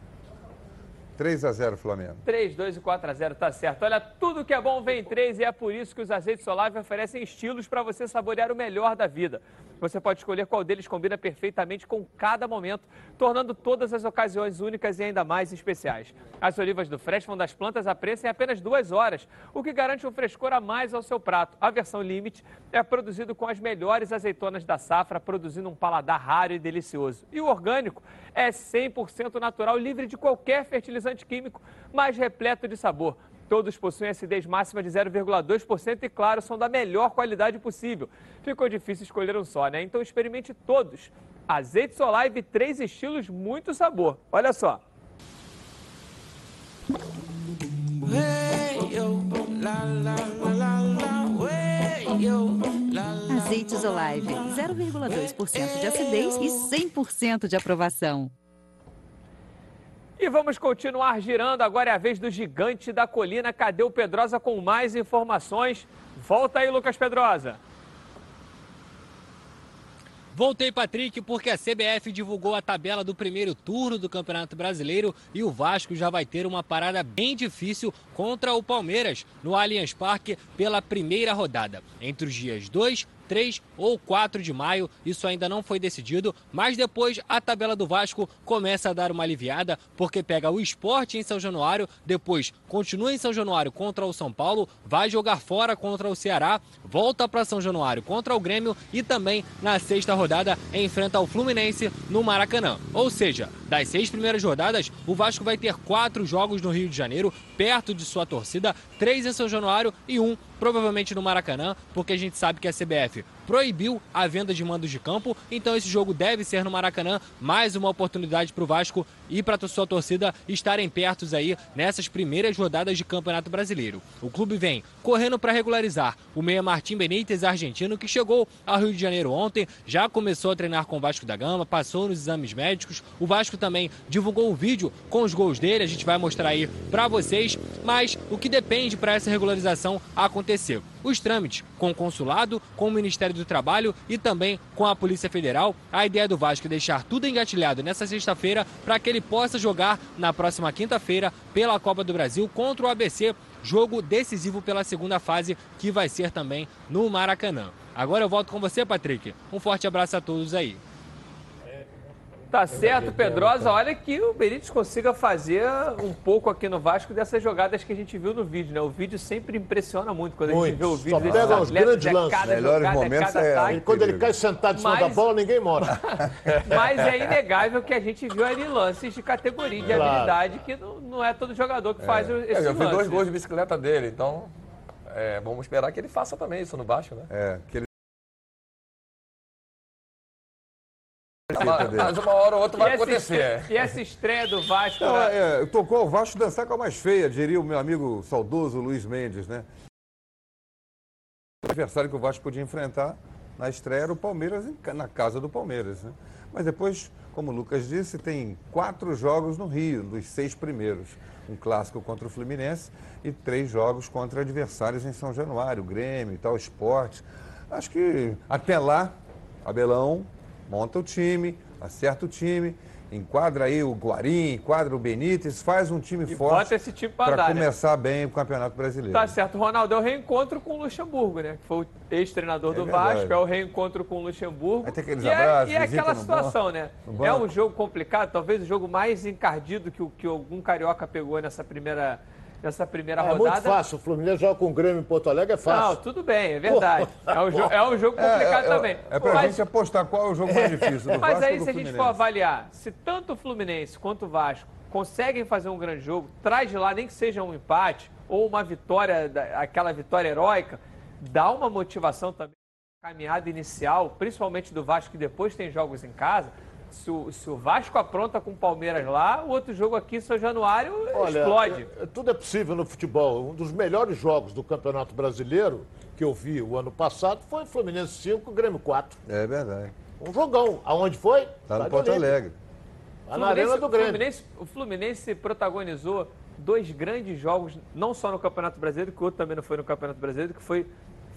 3 a 0 Flamengo.
3, 2 e 4 a 0, tá certo. Olha, tudo que é bom vem em 3 e é por isso que os azeites Solave oferecem estilos para você saborear o melhor da vida. Você pode escolher qual deles combina perfeitamente com cada momento, tornando todas as ocasiões únicas e ainda mais especiais. As olivas do Fresh vão das plantas a preço em apenas duas horas, o que garante um frescor a mais ao seu prato. A versão Limite é produzido com as melhores azeitonas da safra, produzindo um paladar raro e delicioso. E o orgânico é 100% natural, livre de qualquer fertilizante químico, mas repleto de sabor. Todos possuem acidez máxima de 0,2% e, claro, são da melhor qualidade possível. Ficou difícil escolher um só, né? Então experimente todos. Azeite Solive, três estilos, muito sabor. Olha só.
Azeites Olive, 0,2% de acidez e 100% de aprovação.
E vamos continuar girando. Agora é a vez do gigante da colina. Cadê o Pedrosa com mais informações? Volta aí, Lucas Pedrosa.
Voltei, Patrick, porque a CBF divulgou a tabela do primeiro turno do Campeonato Brasileiro e o Vasco já vai ter uma parada bem difícil contra o Palmeiras no Allianz Parque pela primeira rodada. Entre os dias 2, 3 ou 4 de maio, isso ainda não foi decidido, mas depois a tabela do Vasco começa a dar uma aliviada, porque pega o esporte em São Januário, depois continua em São Januário contra o São Paulo, vai jogar fora contra o Ceará, volta para São Januário contra o Grêmio e também na sexta rodada enfrenta o Fluminense no Maracanã. Ou seja, das seis primeiras rodadas, o Vasco vai ter quatro jogos no Rio de Janeiro, perto de sua torcida, três em São Januário e um provavelmente no Maracanã, porque a gente sabe que a CBF proibiu a venda de mandos de campo, então esse jogo deve ser no Maracanã, mais uma oportunidade para o Vasco e para a sua torcida estarem pertos aí nessas primeiras rodadas de Campeonato Brasileiro. O clube vem correndo para regularizar o meia Martim Benítez, argentino, que chegou ao Rio de Janeiro ontem, já começou a treinar com o Vasco da Gama, passou nos exames médicos. O Vasco também divulgou um vídeo com os gols dele, a gente vai mostrar aí para vocês, mas o que depende para essa regularização acontecer? Os trâmites com o consulado, com o Ministério do Trabalho e também com a Polícia Federal. A ideia do Vasco é deixar tudo engatilhado nessa sexta-feira para que ele possa jogar na próxima quinta-feira pela Copa do Brasil contra o ABC, jogo decisivo pela segunda fase que vai ser também no Maracanã. Agora eu volto com você, Patrick. Um forte abraço a todos aí.
Tá certo, Pedrosa. Olha que o Benítez consiga fazer um pouco aqui no Vasco dessas jogadas que a gente viu no vídeo, né? O vídeo sempre impressiona muito quando a gente
Muito.
vê o vídeo
Só pega os grandes
é
lances.
cada
Melhores
jogada,
momentos
é cada
é. E quando ele cai sentado em cima da bola, ninguém mora.
Mas é inegável que a gente viu ali lances de categoria, de
Claro.
habilidade, que não, não é todo jogador que faz
É,
esse
eu vi dois
lance.
gols de bicicleta dele, então é, vamos esperar que ele faça também isso no Vasco, né?
É, que ele
Mas, mas uma hora ou outra vai
E
acontecer.
estre- E essa estreia do Vasco...
Não,
né?
é, tocou o Vasco dançar com a mais feia, diria o meu amigo saudoso Luiz Mendes, né? O adversário que o Vasco podia enfrentar na estreia era o Palmeiras, na casa do Palmeiras, né? Mas depois, como o Lucas disse, tem quatro jogos no Rio, dos seis primeiros. Um clássico contra o Fluminense e três jogos contra adversários em São Januário, Grêmio e tal, esporte. Acho que até lá, Abelão monta o time, acerta o time, enquadra aí o Guarim, enquadra o Benítez, faz um time
E
forte
bota esse time
para
né?
começar bem o Campeonato Brasileiro.
Tá certo, Ronaldo, é o reencontro com o Luxemburgo, né? Que foi o ex-treinador
É
do
verdade.
Vasco, é o reencontro com o Luxemburgo.
Tem aqueles
e é,
abraços,
e é aquela situação,
banco,
né? É um jogo complicado, talvez o jogo mais encardido que, que algum carioca pegou nessa primeira, nessa primeira
É
rodada.
muito fácil. O Fluminense joga com o Grêmio em Porto Alegre, é fácil.
Não, tudo bem, é verdade. É um, jo- é um jogo complicado
é,
também.
É pra
Mas-
gente apostar qual é o jogo mais difícil, do
Mas
Vasco
aí, se a gente for avaliar, se tanto o Fluminense quanto o Vasco conseguem fazer um grande jogo, traz de lá nem que seja um empate ou uma vitória, aquela vitória heróica, dá uma motivação também caminhada inicial, principalmente do Vasco, que depois tem jogos em casa. Se o, se o Vasco apronta com o Palmeiras lá, o outro jogo aqui em São Januário
Olha,
explode.
é- é- tudo é possível no futebol. Um dos melhores jogos do Campeonato Brasileiro que eu vi o ano passado foi Fluminense 5, Grêmio 4.
É verdade.
Um jogão. Aonde foi?
Tá no
Estádio
Porto. Alegre.
Lá na Arena do Grêmio.
Fluminense, o Fluminense protagonizou dois grandes jogos, não só no Campeonato Brasileiro, que o outro também não foi no Campeonato Brasileiro, que foi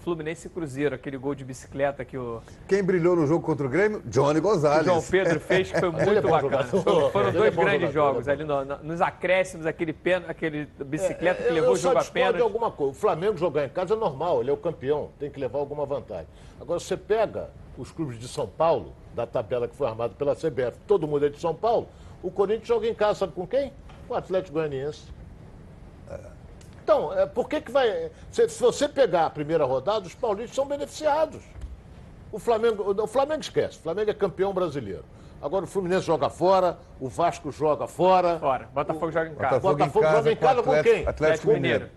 Fluminense e Cruzeiro, aquele gol de bicicleta que o,
Quem brilhou no jogo contra o Grêmio? Johnny
que o
Gonzalez.
João Pedro fez, que foi
é
muito
bom
bacana.
jogador.
Foram,
Ele
dois
é
grandes
jogador,
jogos
é
ali no- no- nos acréscimos, aquele, pênalti, aquele bicicleta que
É,
levou
eu
o jogo
só
a pênalti.
alguma coisa. O Flamengo jogar em casa é normal, ele é o campeão, tem que levar alguma vantagem. Agora, você pega os clubes de São Paulo, da tabela que foi armada pela CBF, todo mundo é de São Paulo, o Corinthians joga em casa, sabe com quem? Com o Atlético Goianiense. Então, é, por que que vai... Se, se você pegar a primeira rodada, os paulistas são beneficiados. O Flamengo, o Flamengo esquece, o Flamengo é campeão brasileiro. Agora o Fluminense joga fora, o Vasco joga fora.
Fora. Botafogo joga em casa.
Botafogo,
Botafogo em casa
joga em
com
casa com,
Atlético-
quem?
Atlético Mineiro.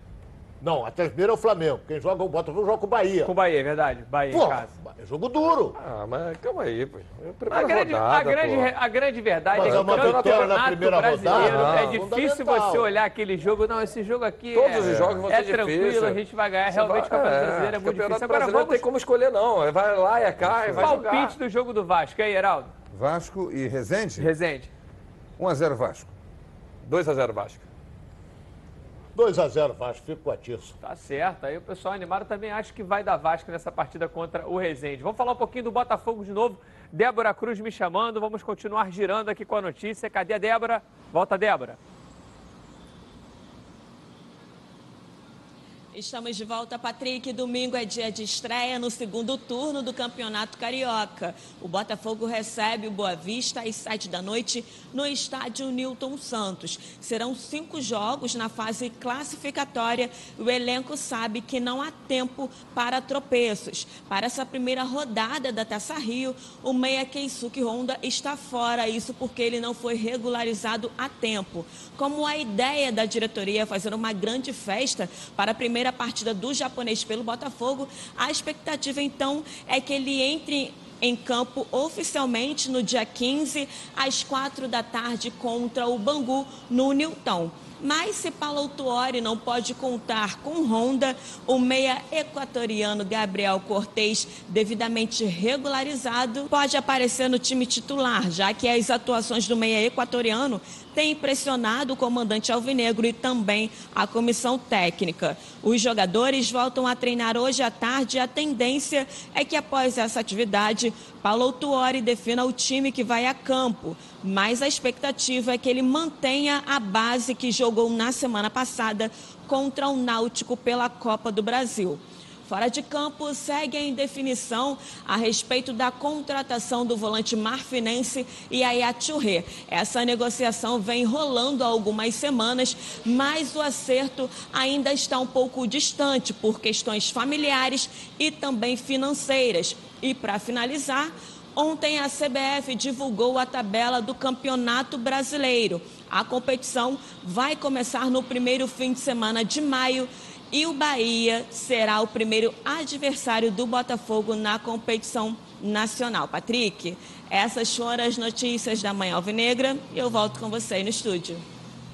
Não, Atlético Mineiro é o Flamengo. Quem joga o Botafogo joga com o Bahia.
Com o Bahia, é verdade. Bahia
Pô,
em casa.
é jogo duro.
Ah, mas calma aí, pô. É a
A grande, a,
rodada,
grande,
pô.
a grande verdade
Mas
é que
é uma vitória na
campeonato
primeira
brasileiro
rodada,
é
não.
difícil você olhar aquele jogo. Não, esse jogo aqui
Todos
é,
os jogos vão
é
ser
tranquilo,
difíceis.
a gente vai ganhar.
Você
Realmente o campeonato
é,
brasileiro é muito
campeonato
difícil. Agora
brasileiro
vamos
não tem como escolher, não. Vai lá e cai, vai jogar.
palpite do jogo do Vasco. E aí, Heraldo?
Vasco e Resende?
Resende.
1x0 Vasco.
2x0 Vasco.
2x0 Vasco, fico com a Tirso.
Tá certo. Aí o pessoal animado também acha que vai dar Vasco nessa partida contra o Resende. Vamos falar um pouquinho do Botafogo de novo. Débora Cruz me chamando. Vamos continuar girando aqui com a notícia. Cadê a Débora? Volta, Débora.
Estamos de volta, Patrick. Domingo é dia de estreia no segundo turno do Campeonato Carioca. O Botafogo recebe o Boa Vista às sete da noite no estádio Newton Santos. Serão cinco jogos na fase classificatória. O elenco sabe que não há tempo para tropeços. Para essa primeira rodada da Taça Rio, o meia Keisuke Honda está fora. Isso porque ele não foi regularizado a tempo. Como a ideia da diretoria é fazer uma grande festa para a primeira partida do japonês pelo Botafogo, a expectativa então é que ele entre em campo oficialmente no dia 15, às 4 da tarde, contra o Bangu, no Newton. Mas se Paulo Tuori não pode contar com Honda, o meia equatoriano Gabriel Cortez, devidamente regularizado, pode aparecer no time titular, já que as atuações do meia equatoriano têm impressionado o comandante Alvinegro e também a comissão técnica. Os jogadores voltam a treinar hoje à tarde e a tendência é que após essa atividade, Paulo Tuori defina o time que vai a campo. Mas a expectativa é que ele mantenha a base que jogou na semana passada contra o Náutico pela Copa do Brasil. Fora de campo, segue a indefinição a respeito da contratação do volante marfinense Yaya Touré. Essa negociação vem rolando há algumas semanas, mas o acerto ainda está um pouco distante por questões familiares e também financeiras. E para finalizar, Ontem a CBF divulgou a tabela do Campeonato Brasileiro. A competição vai começar no primeiro fim de semana de maio e o Bahia será o primeiro adversário do Botafogo na competição nacional. Patrick, essas foram as notícias da Manhã Alvinegra e eu volto com você aí no estúdio.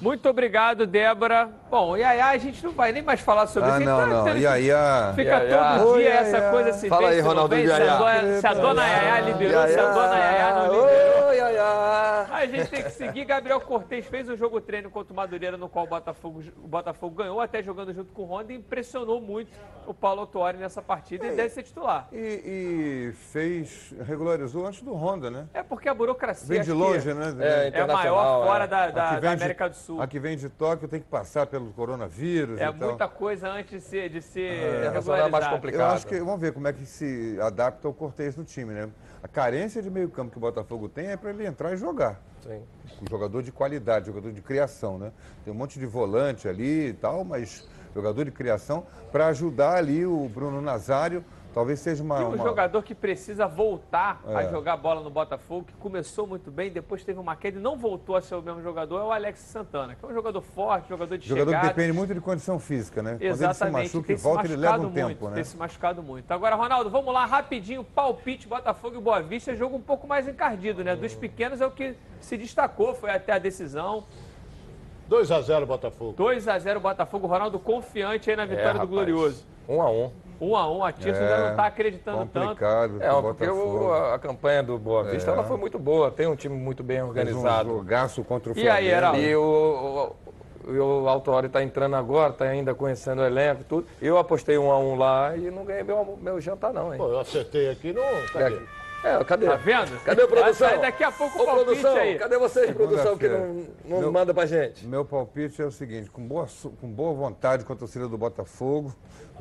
Muito obrigado, Débora. Bom, e aí a gente não vai nem mais falar sobre
Ah,
isso.
não,
Tá
não. Yaya.
Fica
Yaya.
todo
Oi,
dia essa
Yaya.
coisa se
Fala
vem,
aí,
se
Ronaldo
vem, se a
Yaya.
dona, se a dona Yaya liberou, se a dona Yaya não liberou.
Oi, Yaya.
A gente tem que seguir. Gabriel Cortez fez um jogo treino contra o Madureira, no qual o Botafogo, o Botafogo ganhou, até jogando junto com o Honda, e impressionou muito o Paulo Autuori nessa partida e deve ser titular.
E, e fez, regularizou antes do Honda, né?
É porque a burocracia
Vem de
aqui
longe, né?
é, a maior fora da, da-
A
da
de-
América do Sul.
A que vem de Tóquio tem que passar pelo coronavírus
É
e tal.
muita coisa antes de ser, de ser
É,
regularizado.
Eu acho que vamos ver como é que se adapta o Cortez no time, né? A carência de meio campo que o Botafogo tem é para ele entrar e jogar.
Sim.
Um jogador de qualidade, jogador de criação, né? Tem um monte de volante ali e tal, mas jogador de criação para ajudar ali o Bruno Nazário. Talvez seja uma.
E um
uma-
jogador que precisa voltar a
É.
jogar bola no Botafogo, que começou muito bem, depois teve uma queda e não voltou a ser o mesmo jogador, é o Alex Santana, que é um jogador forte, jogador de
Jogador que
chegada.
depende muito de condição física, né? Quando ele se
Exatamente,
machuca
tem
e
se
volta, ele leva um
machucado muito,
tempo, né?
tem se machucado muito. Agora, Ronaldo, vamos lá, rapidinho, palpite, Botafogo e Boa Vista, jogo um pouco mais encardido, né? Dos pequenos é o que se destacou, foi até a decisão.
2x0 Botafogo.
2 a 0 Botafogo, Ronaldo confiante aí na vitória do
rapaz.
Glorioso.
1 a 1
Um a um, a Tício ainda não está acreditando
complicado,
tanto.
É, porque o- a, a campanha do Boa Vista
É.
ela foi muito boa, tem um time muito bem organizado.
um jogaço contra o
E aí,
Flamengo.
Heraldo? E o, o, o Autori está entrando agora, está ainda conhecendo o elenco e tudo. Eu apostei um a um lá e não ganhei meu, meu jantar não, hein?
Pô, eu acertei aqui, não. Cadê?
É, cadê?
Tá vendo?
Cadê a produção?
Vai sair daqui a pouco o
Ô,
palpite
produção,
aí.
cadê vocês, produção, que não, não
Meu-
manda pra gente?
Meu palpite é o seguinte, com boa, com boa vontade com a torcida do Botafogo,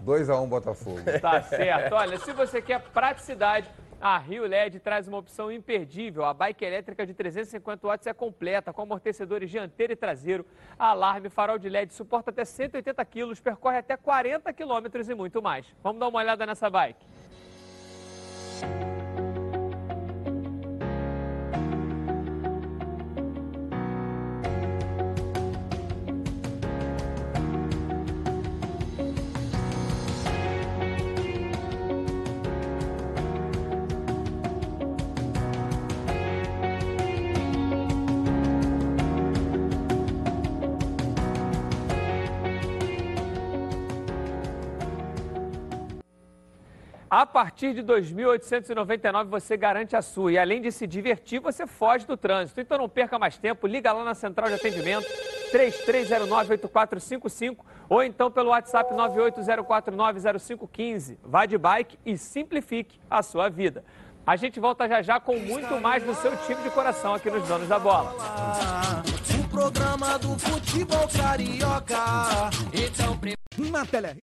2x1 Botafogo.
Tá certo. Olha, se você quer praticidade, a Rio LED traz uma opção imperdível. A bike elétrica de 350 watts é completa, com amortecedores dianteiro e traseiro, alarme, farol de LED, suporta até 180 quilos, percorre até 40 quilômetros e muito mais. Vamos dar uma olhada nessa bike. A partir de 2.899 você garante a sua. E além de se divertir, você foge do trânsito. Então não perca mais tempo, liga lá na central de atendimento 3309-8455 ou então pelo WhatsApp 980490515. Vá de bike e simplifique a sua vida. A gente volta já já com muito mais do seu time de coração aqui nos Donos da Bola.
O programa do futebol carioca. Então,
Na tele.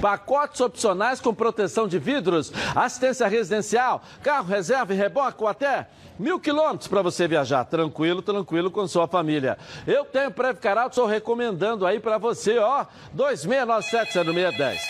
Pacotes opcionais com proteção de vidros, assistência residencial, carro reserva e reboque ou até mil quilômetros para você viajar tranquilo, tranquilo com sua família. Eu tenho Preve Caralto, estou recomendando aí para você, ó, 2697-0610.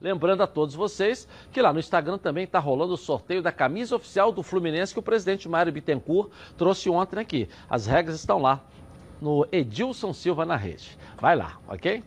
Lembrando a todos vocês que lá no Instagram também está rolando o sorteio da camisa oficial do Fluminense que o presidente Mário Bittencourt trouxe ontem aqui. As regras estão lá no Edilson Silva na rede. Vai lá, ok?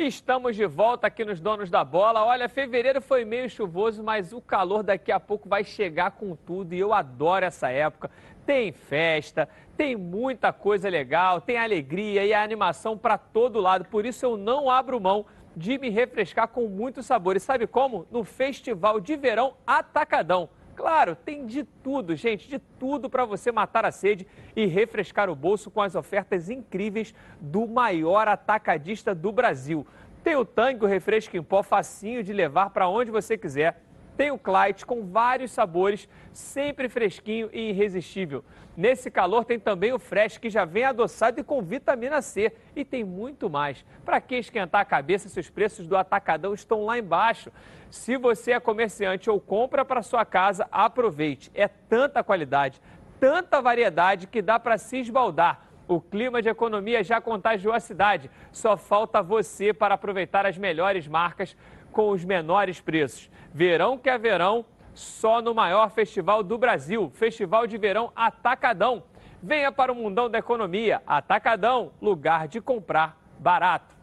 Estamos de volta aqui nos Donos da Bola. Olha, fevereiro foi meio chuvoso, mas o calor daqui a pouco vai chegar com tudo e eu adoro essa época. Tem festa, tem muita coisa legal, tem alegria e animação para todo lado. Por isso eu não abro mão de me refrescar com muitos sabores. Sabe como? No Festival de Verão Atacadão. Claro, tem de tudo, gente, de tudo para você matar a sede e refrescar o bolso com as ofertas incríveis do maior atacadista do Brasil. Tem o Tangue, o refresco em pó, facinho de levar para onde você quiser. Tem o Clyde com vários sabores, sempre fresquinho e irresistível. Nesse calor tem também o Fresh, que já vem adoçado e com vitamina C. E tem muito mais. Para que esquentar a cabeça se os preços do Atacadão estão lá embaixo? Se você é comerciante ou compra para sua casa, aproveite. É tanta qualidade, tanta variedade que dá para se esbaldar. O clima de economia já contagiou a cidade. Só falta você para aproveitar as melhores marcas com os menores preços. Verão que é verão, só no maior festival do Brasil, Festival de Verão Atacadão. Venha para o mundão da economia. Atacadão, lugar de comprar barato.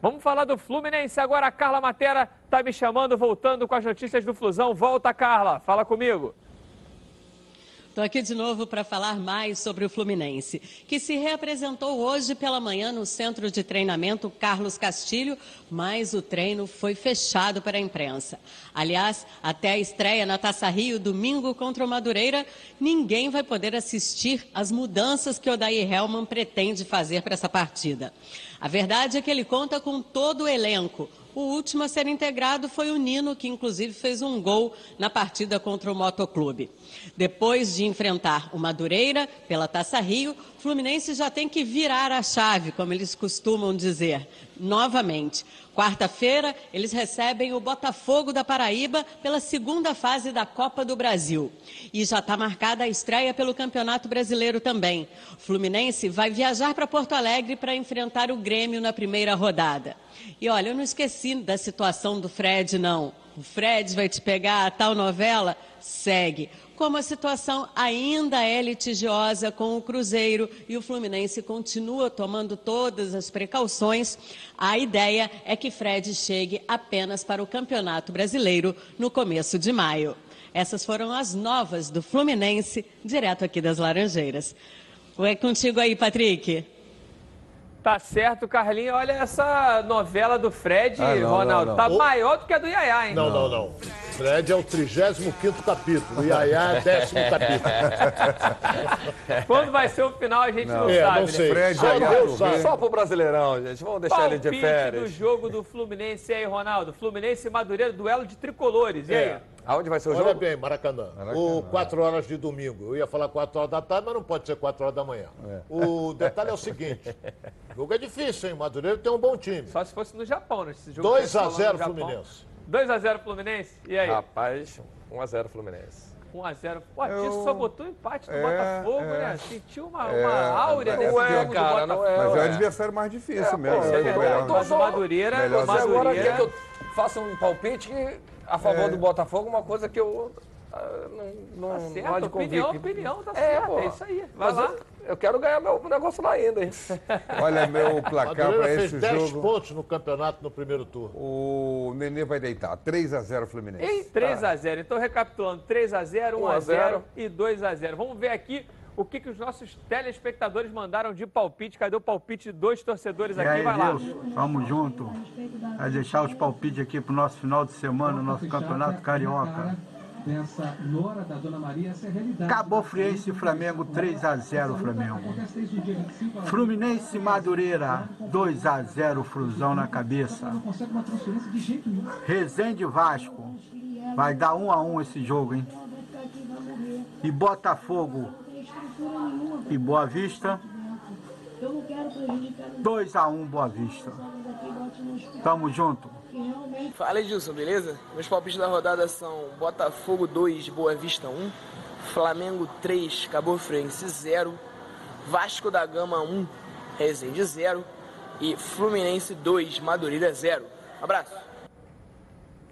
Vamos falar do Fluminense agora. A Carla Matera está me chamando, voltando com as notícias do Flusão. Volta, Carla. Fala comigo.
Estou aqui de novo para falar mais sobre o Fluminense, que se reapresentou hoje pela manhã no centro de treinamento Carlos Castilho, mas o treino foi fechado para a imprensa. Aliás, até a estreia na Taça Rio, domingo contra o Madureira, ninguém vai poder assistir às mudanças que Odair Helman pretende fazer para essa partida. A verdade é que ele conta com todo o elenco. O último a ser integrado foi o Nino, que inclusive fez um gol na partida contra o Motoclube. Depois de enfrentar o Madureira pela Taça Rio, Fluminense já tem que virar a chave, como eles costumam dizer, novamente. Quarta-feira, eles recebem o Botafogo da Paraíba pela segunda fase da Copa do Brasil. E já está marcada a estreia pelo Campeonato Brasileiro também. O Fluminense vai viajar para Porto Alegre para enfrentar o Grêmio na primeira rodada. E olha, eu não esqueci da situação do Fred, não. O Fred vai te pegar a tal novela? Segue. Como a situação ainda é litigiosa com o Cruzeiro e o Fluminense continua tomando todas as precauções, a ideia é que Fred chegue apenas para o Campeonato Brasileiro no começo de maio. Essas foram as novas do Fluminense, direto aqui das Laranjeiras. É contigo aí, Patrick.
Tá certo, Carlinhos. Olha essa novela do Fred,
Ah, não,
Ronaldo.
não, não.
Tá
O-
maior do que a do Yaya, hein?
Não, não, não. Fred é o 35 capítulo. O Iaiá é décimo capítulo.
Quando vai ser o final, a gente não,
É,
sabe.
não sei.
Né?
Só Deus sabe.
Só pro Brasileirão, gente. Vamos deixar ele de
Palpite do
férias.
jogo do Fluminense aí, Ronaldo. Fluminense e Madureira, duelo de tricolores. E aí?
É.
Aonde vai ser o
Olha
jogo?
bem, Maracanã. O 4 horas de domingo. Eu ia falar 4 horas da tarde, mas não pode ser 4 horas da manhã. O detalhe é o seguinte: o jogo é difícil, hein? Madureira tem um bom time.
Só se fosse no Japão, né? Esse jogo
2
tivesse
a
rolando
0
no Japão.
Fluminense.
2x0 Fluminense? E aí?
Rapaz, 1x0 Fluminense.
1x0. Pô,
Eu-
Tisso só botou empate no
É,
Botafogo,
é.
né? Sentiu uma,
É,
uma áurea
mas-
desse
é,
jogo do
cara,
Botafogo.
não é,
Mas é o
ué.
adversário mais difícil
É,
mesmo.
pô,
né?
eu-
Melhor-
eu
Mas o Madureira,
Você agora quer que eu faça um palpite que- a favor
É.
do Botafogo, uma coisa que eu ah, não, não,
Tá
não
certo,
há de
opinião, opinião, tá
É,
certo, é isso aí. Vai
Mas
lá.
eu, eu quero ganhar meu negócio lá ainda, hein?
Olha meu placar para
fez
esse
10
jogo.
pontos no campeonato no primeiro turno.
O Nenê vai deitar. 3 a 0 Fluminense.
Em 3x0. Então, recapitulando, 3x0, 1x0
1x0
e 2x0. Vamos ver aqui o que, que os nossos telespectadores mandaram de palpite. Cadê o palpite de dois torcedores
E
aqui?
aí,
Vai lá.
Deus, tamo junto. Vai deixar os palpites aqui pro nosso final de semana, nosso campeonato carioca.
Dessa Nora da Dona Maria, essa é a realidade.
Acabou Friense e Flamengo 3 a 0 Flamengo. Fluminense e Madureira 2 a 0 Fruzão na cabeça.
Não consegue uma transferência de jeito nenhum.
Resende e Vasco vai dar 1 a 1 esse jogo, hein? E Botafogo e Boa Vista 2 a 1 Boa Vista. Tamo junto.
Fala Edilson, beleza? Meus palpites da rodada são Botafogo 2, Boa Vista 1, Flamengo 3, Cabo Friense 0, Vasco da Gama 1, Resende 0 e Fluminense 2, Madureira 0. Abraço!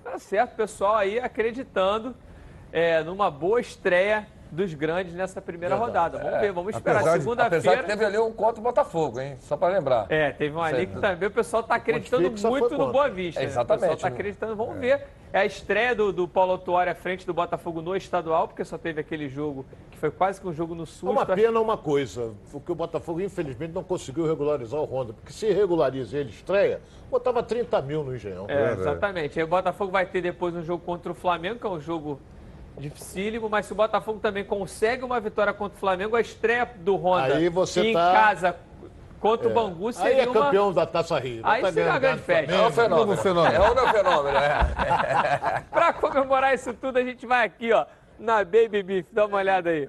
Tá certo, pessoal aí acreditando é, numa boa estreia dos grandes nessa primeira rodada. Vamos ver, vamos esperar.
Apesar
Segunda-feira.
que teve ali um contra o Botafogo, hein? Só pra lembrar.
É, teve um ali que também o pessoal tá acreditando muito no. Boa Vista.
É,
né?
exatamente.
O pessoal tá acreditando, vamos ver. É a estreia do, do Paulo Autuori à frente do Botafogo no estadual, porque só teve aquele jogo que foi quase que um jogo no
É
sul.
uma pena uma coisa, porque o Botafogo infelizmente não conseguiu regularizar o Honda. Porque se regulariza e ele estreia, botava 30 mil no Engenhão.
É, exatamente. Aí o Botafogo vai ter depois um jogo contra o Flamengo, que é um jogo dificílimo, mas se o Botafogo também consegue uma vitória contra o Flamengo, a estreia do Honda
Aí você
em
tá-
casa contra o
É.
Bangu
Aí
seria
é
uma...
campeão da Taça Rio.
Aí
Tá
seria uma grande festa.
É um fenômeno.
Novo fenômeno.
É um fenômeno, é.
Pra comemorar isso tudo, a gente vai aqui, ó, na Baby Beef. Dá uma olhada aí.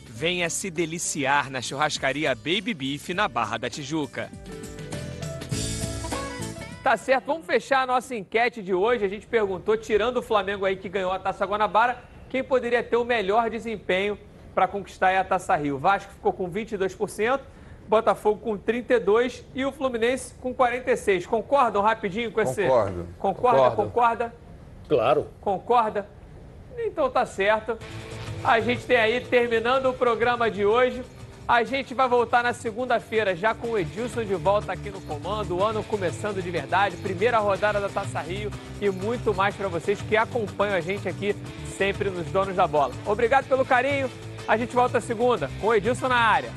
Venha se deliciar na churrascaria Baby Beef na Barra da Tijuca.
Tá certo, vamos fechar a nossa enquete de hoje. A gente perguntou, tirando o Flamengo aí que ganhou a Taça Guanabara, quem poderia ter o melhor desempenho para conquistar a Taça Rio. O Vasco ficou com 22%, Botafogo com 32% e o Fluminense com 46%. Concordam rapidinho com esse?
Concordo.
Concorda?
Concordo.
Concorda?
Claro.
Concorda? Então tá certo. A gente tem aí, terminando o programa de hoje, a gente vai voltar na segunda-feira já com o Edilson de volta aqui no comando, o ano começando de verdade, primeira rodada da Taça Rio e muito mais para vocês que acompanham a gente aqui sempre nos Donos da Bola. Obrigado pelo carinho. A gente volta segunda com o Edilson na área.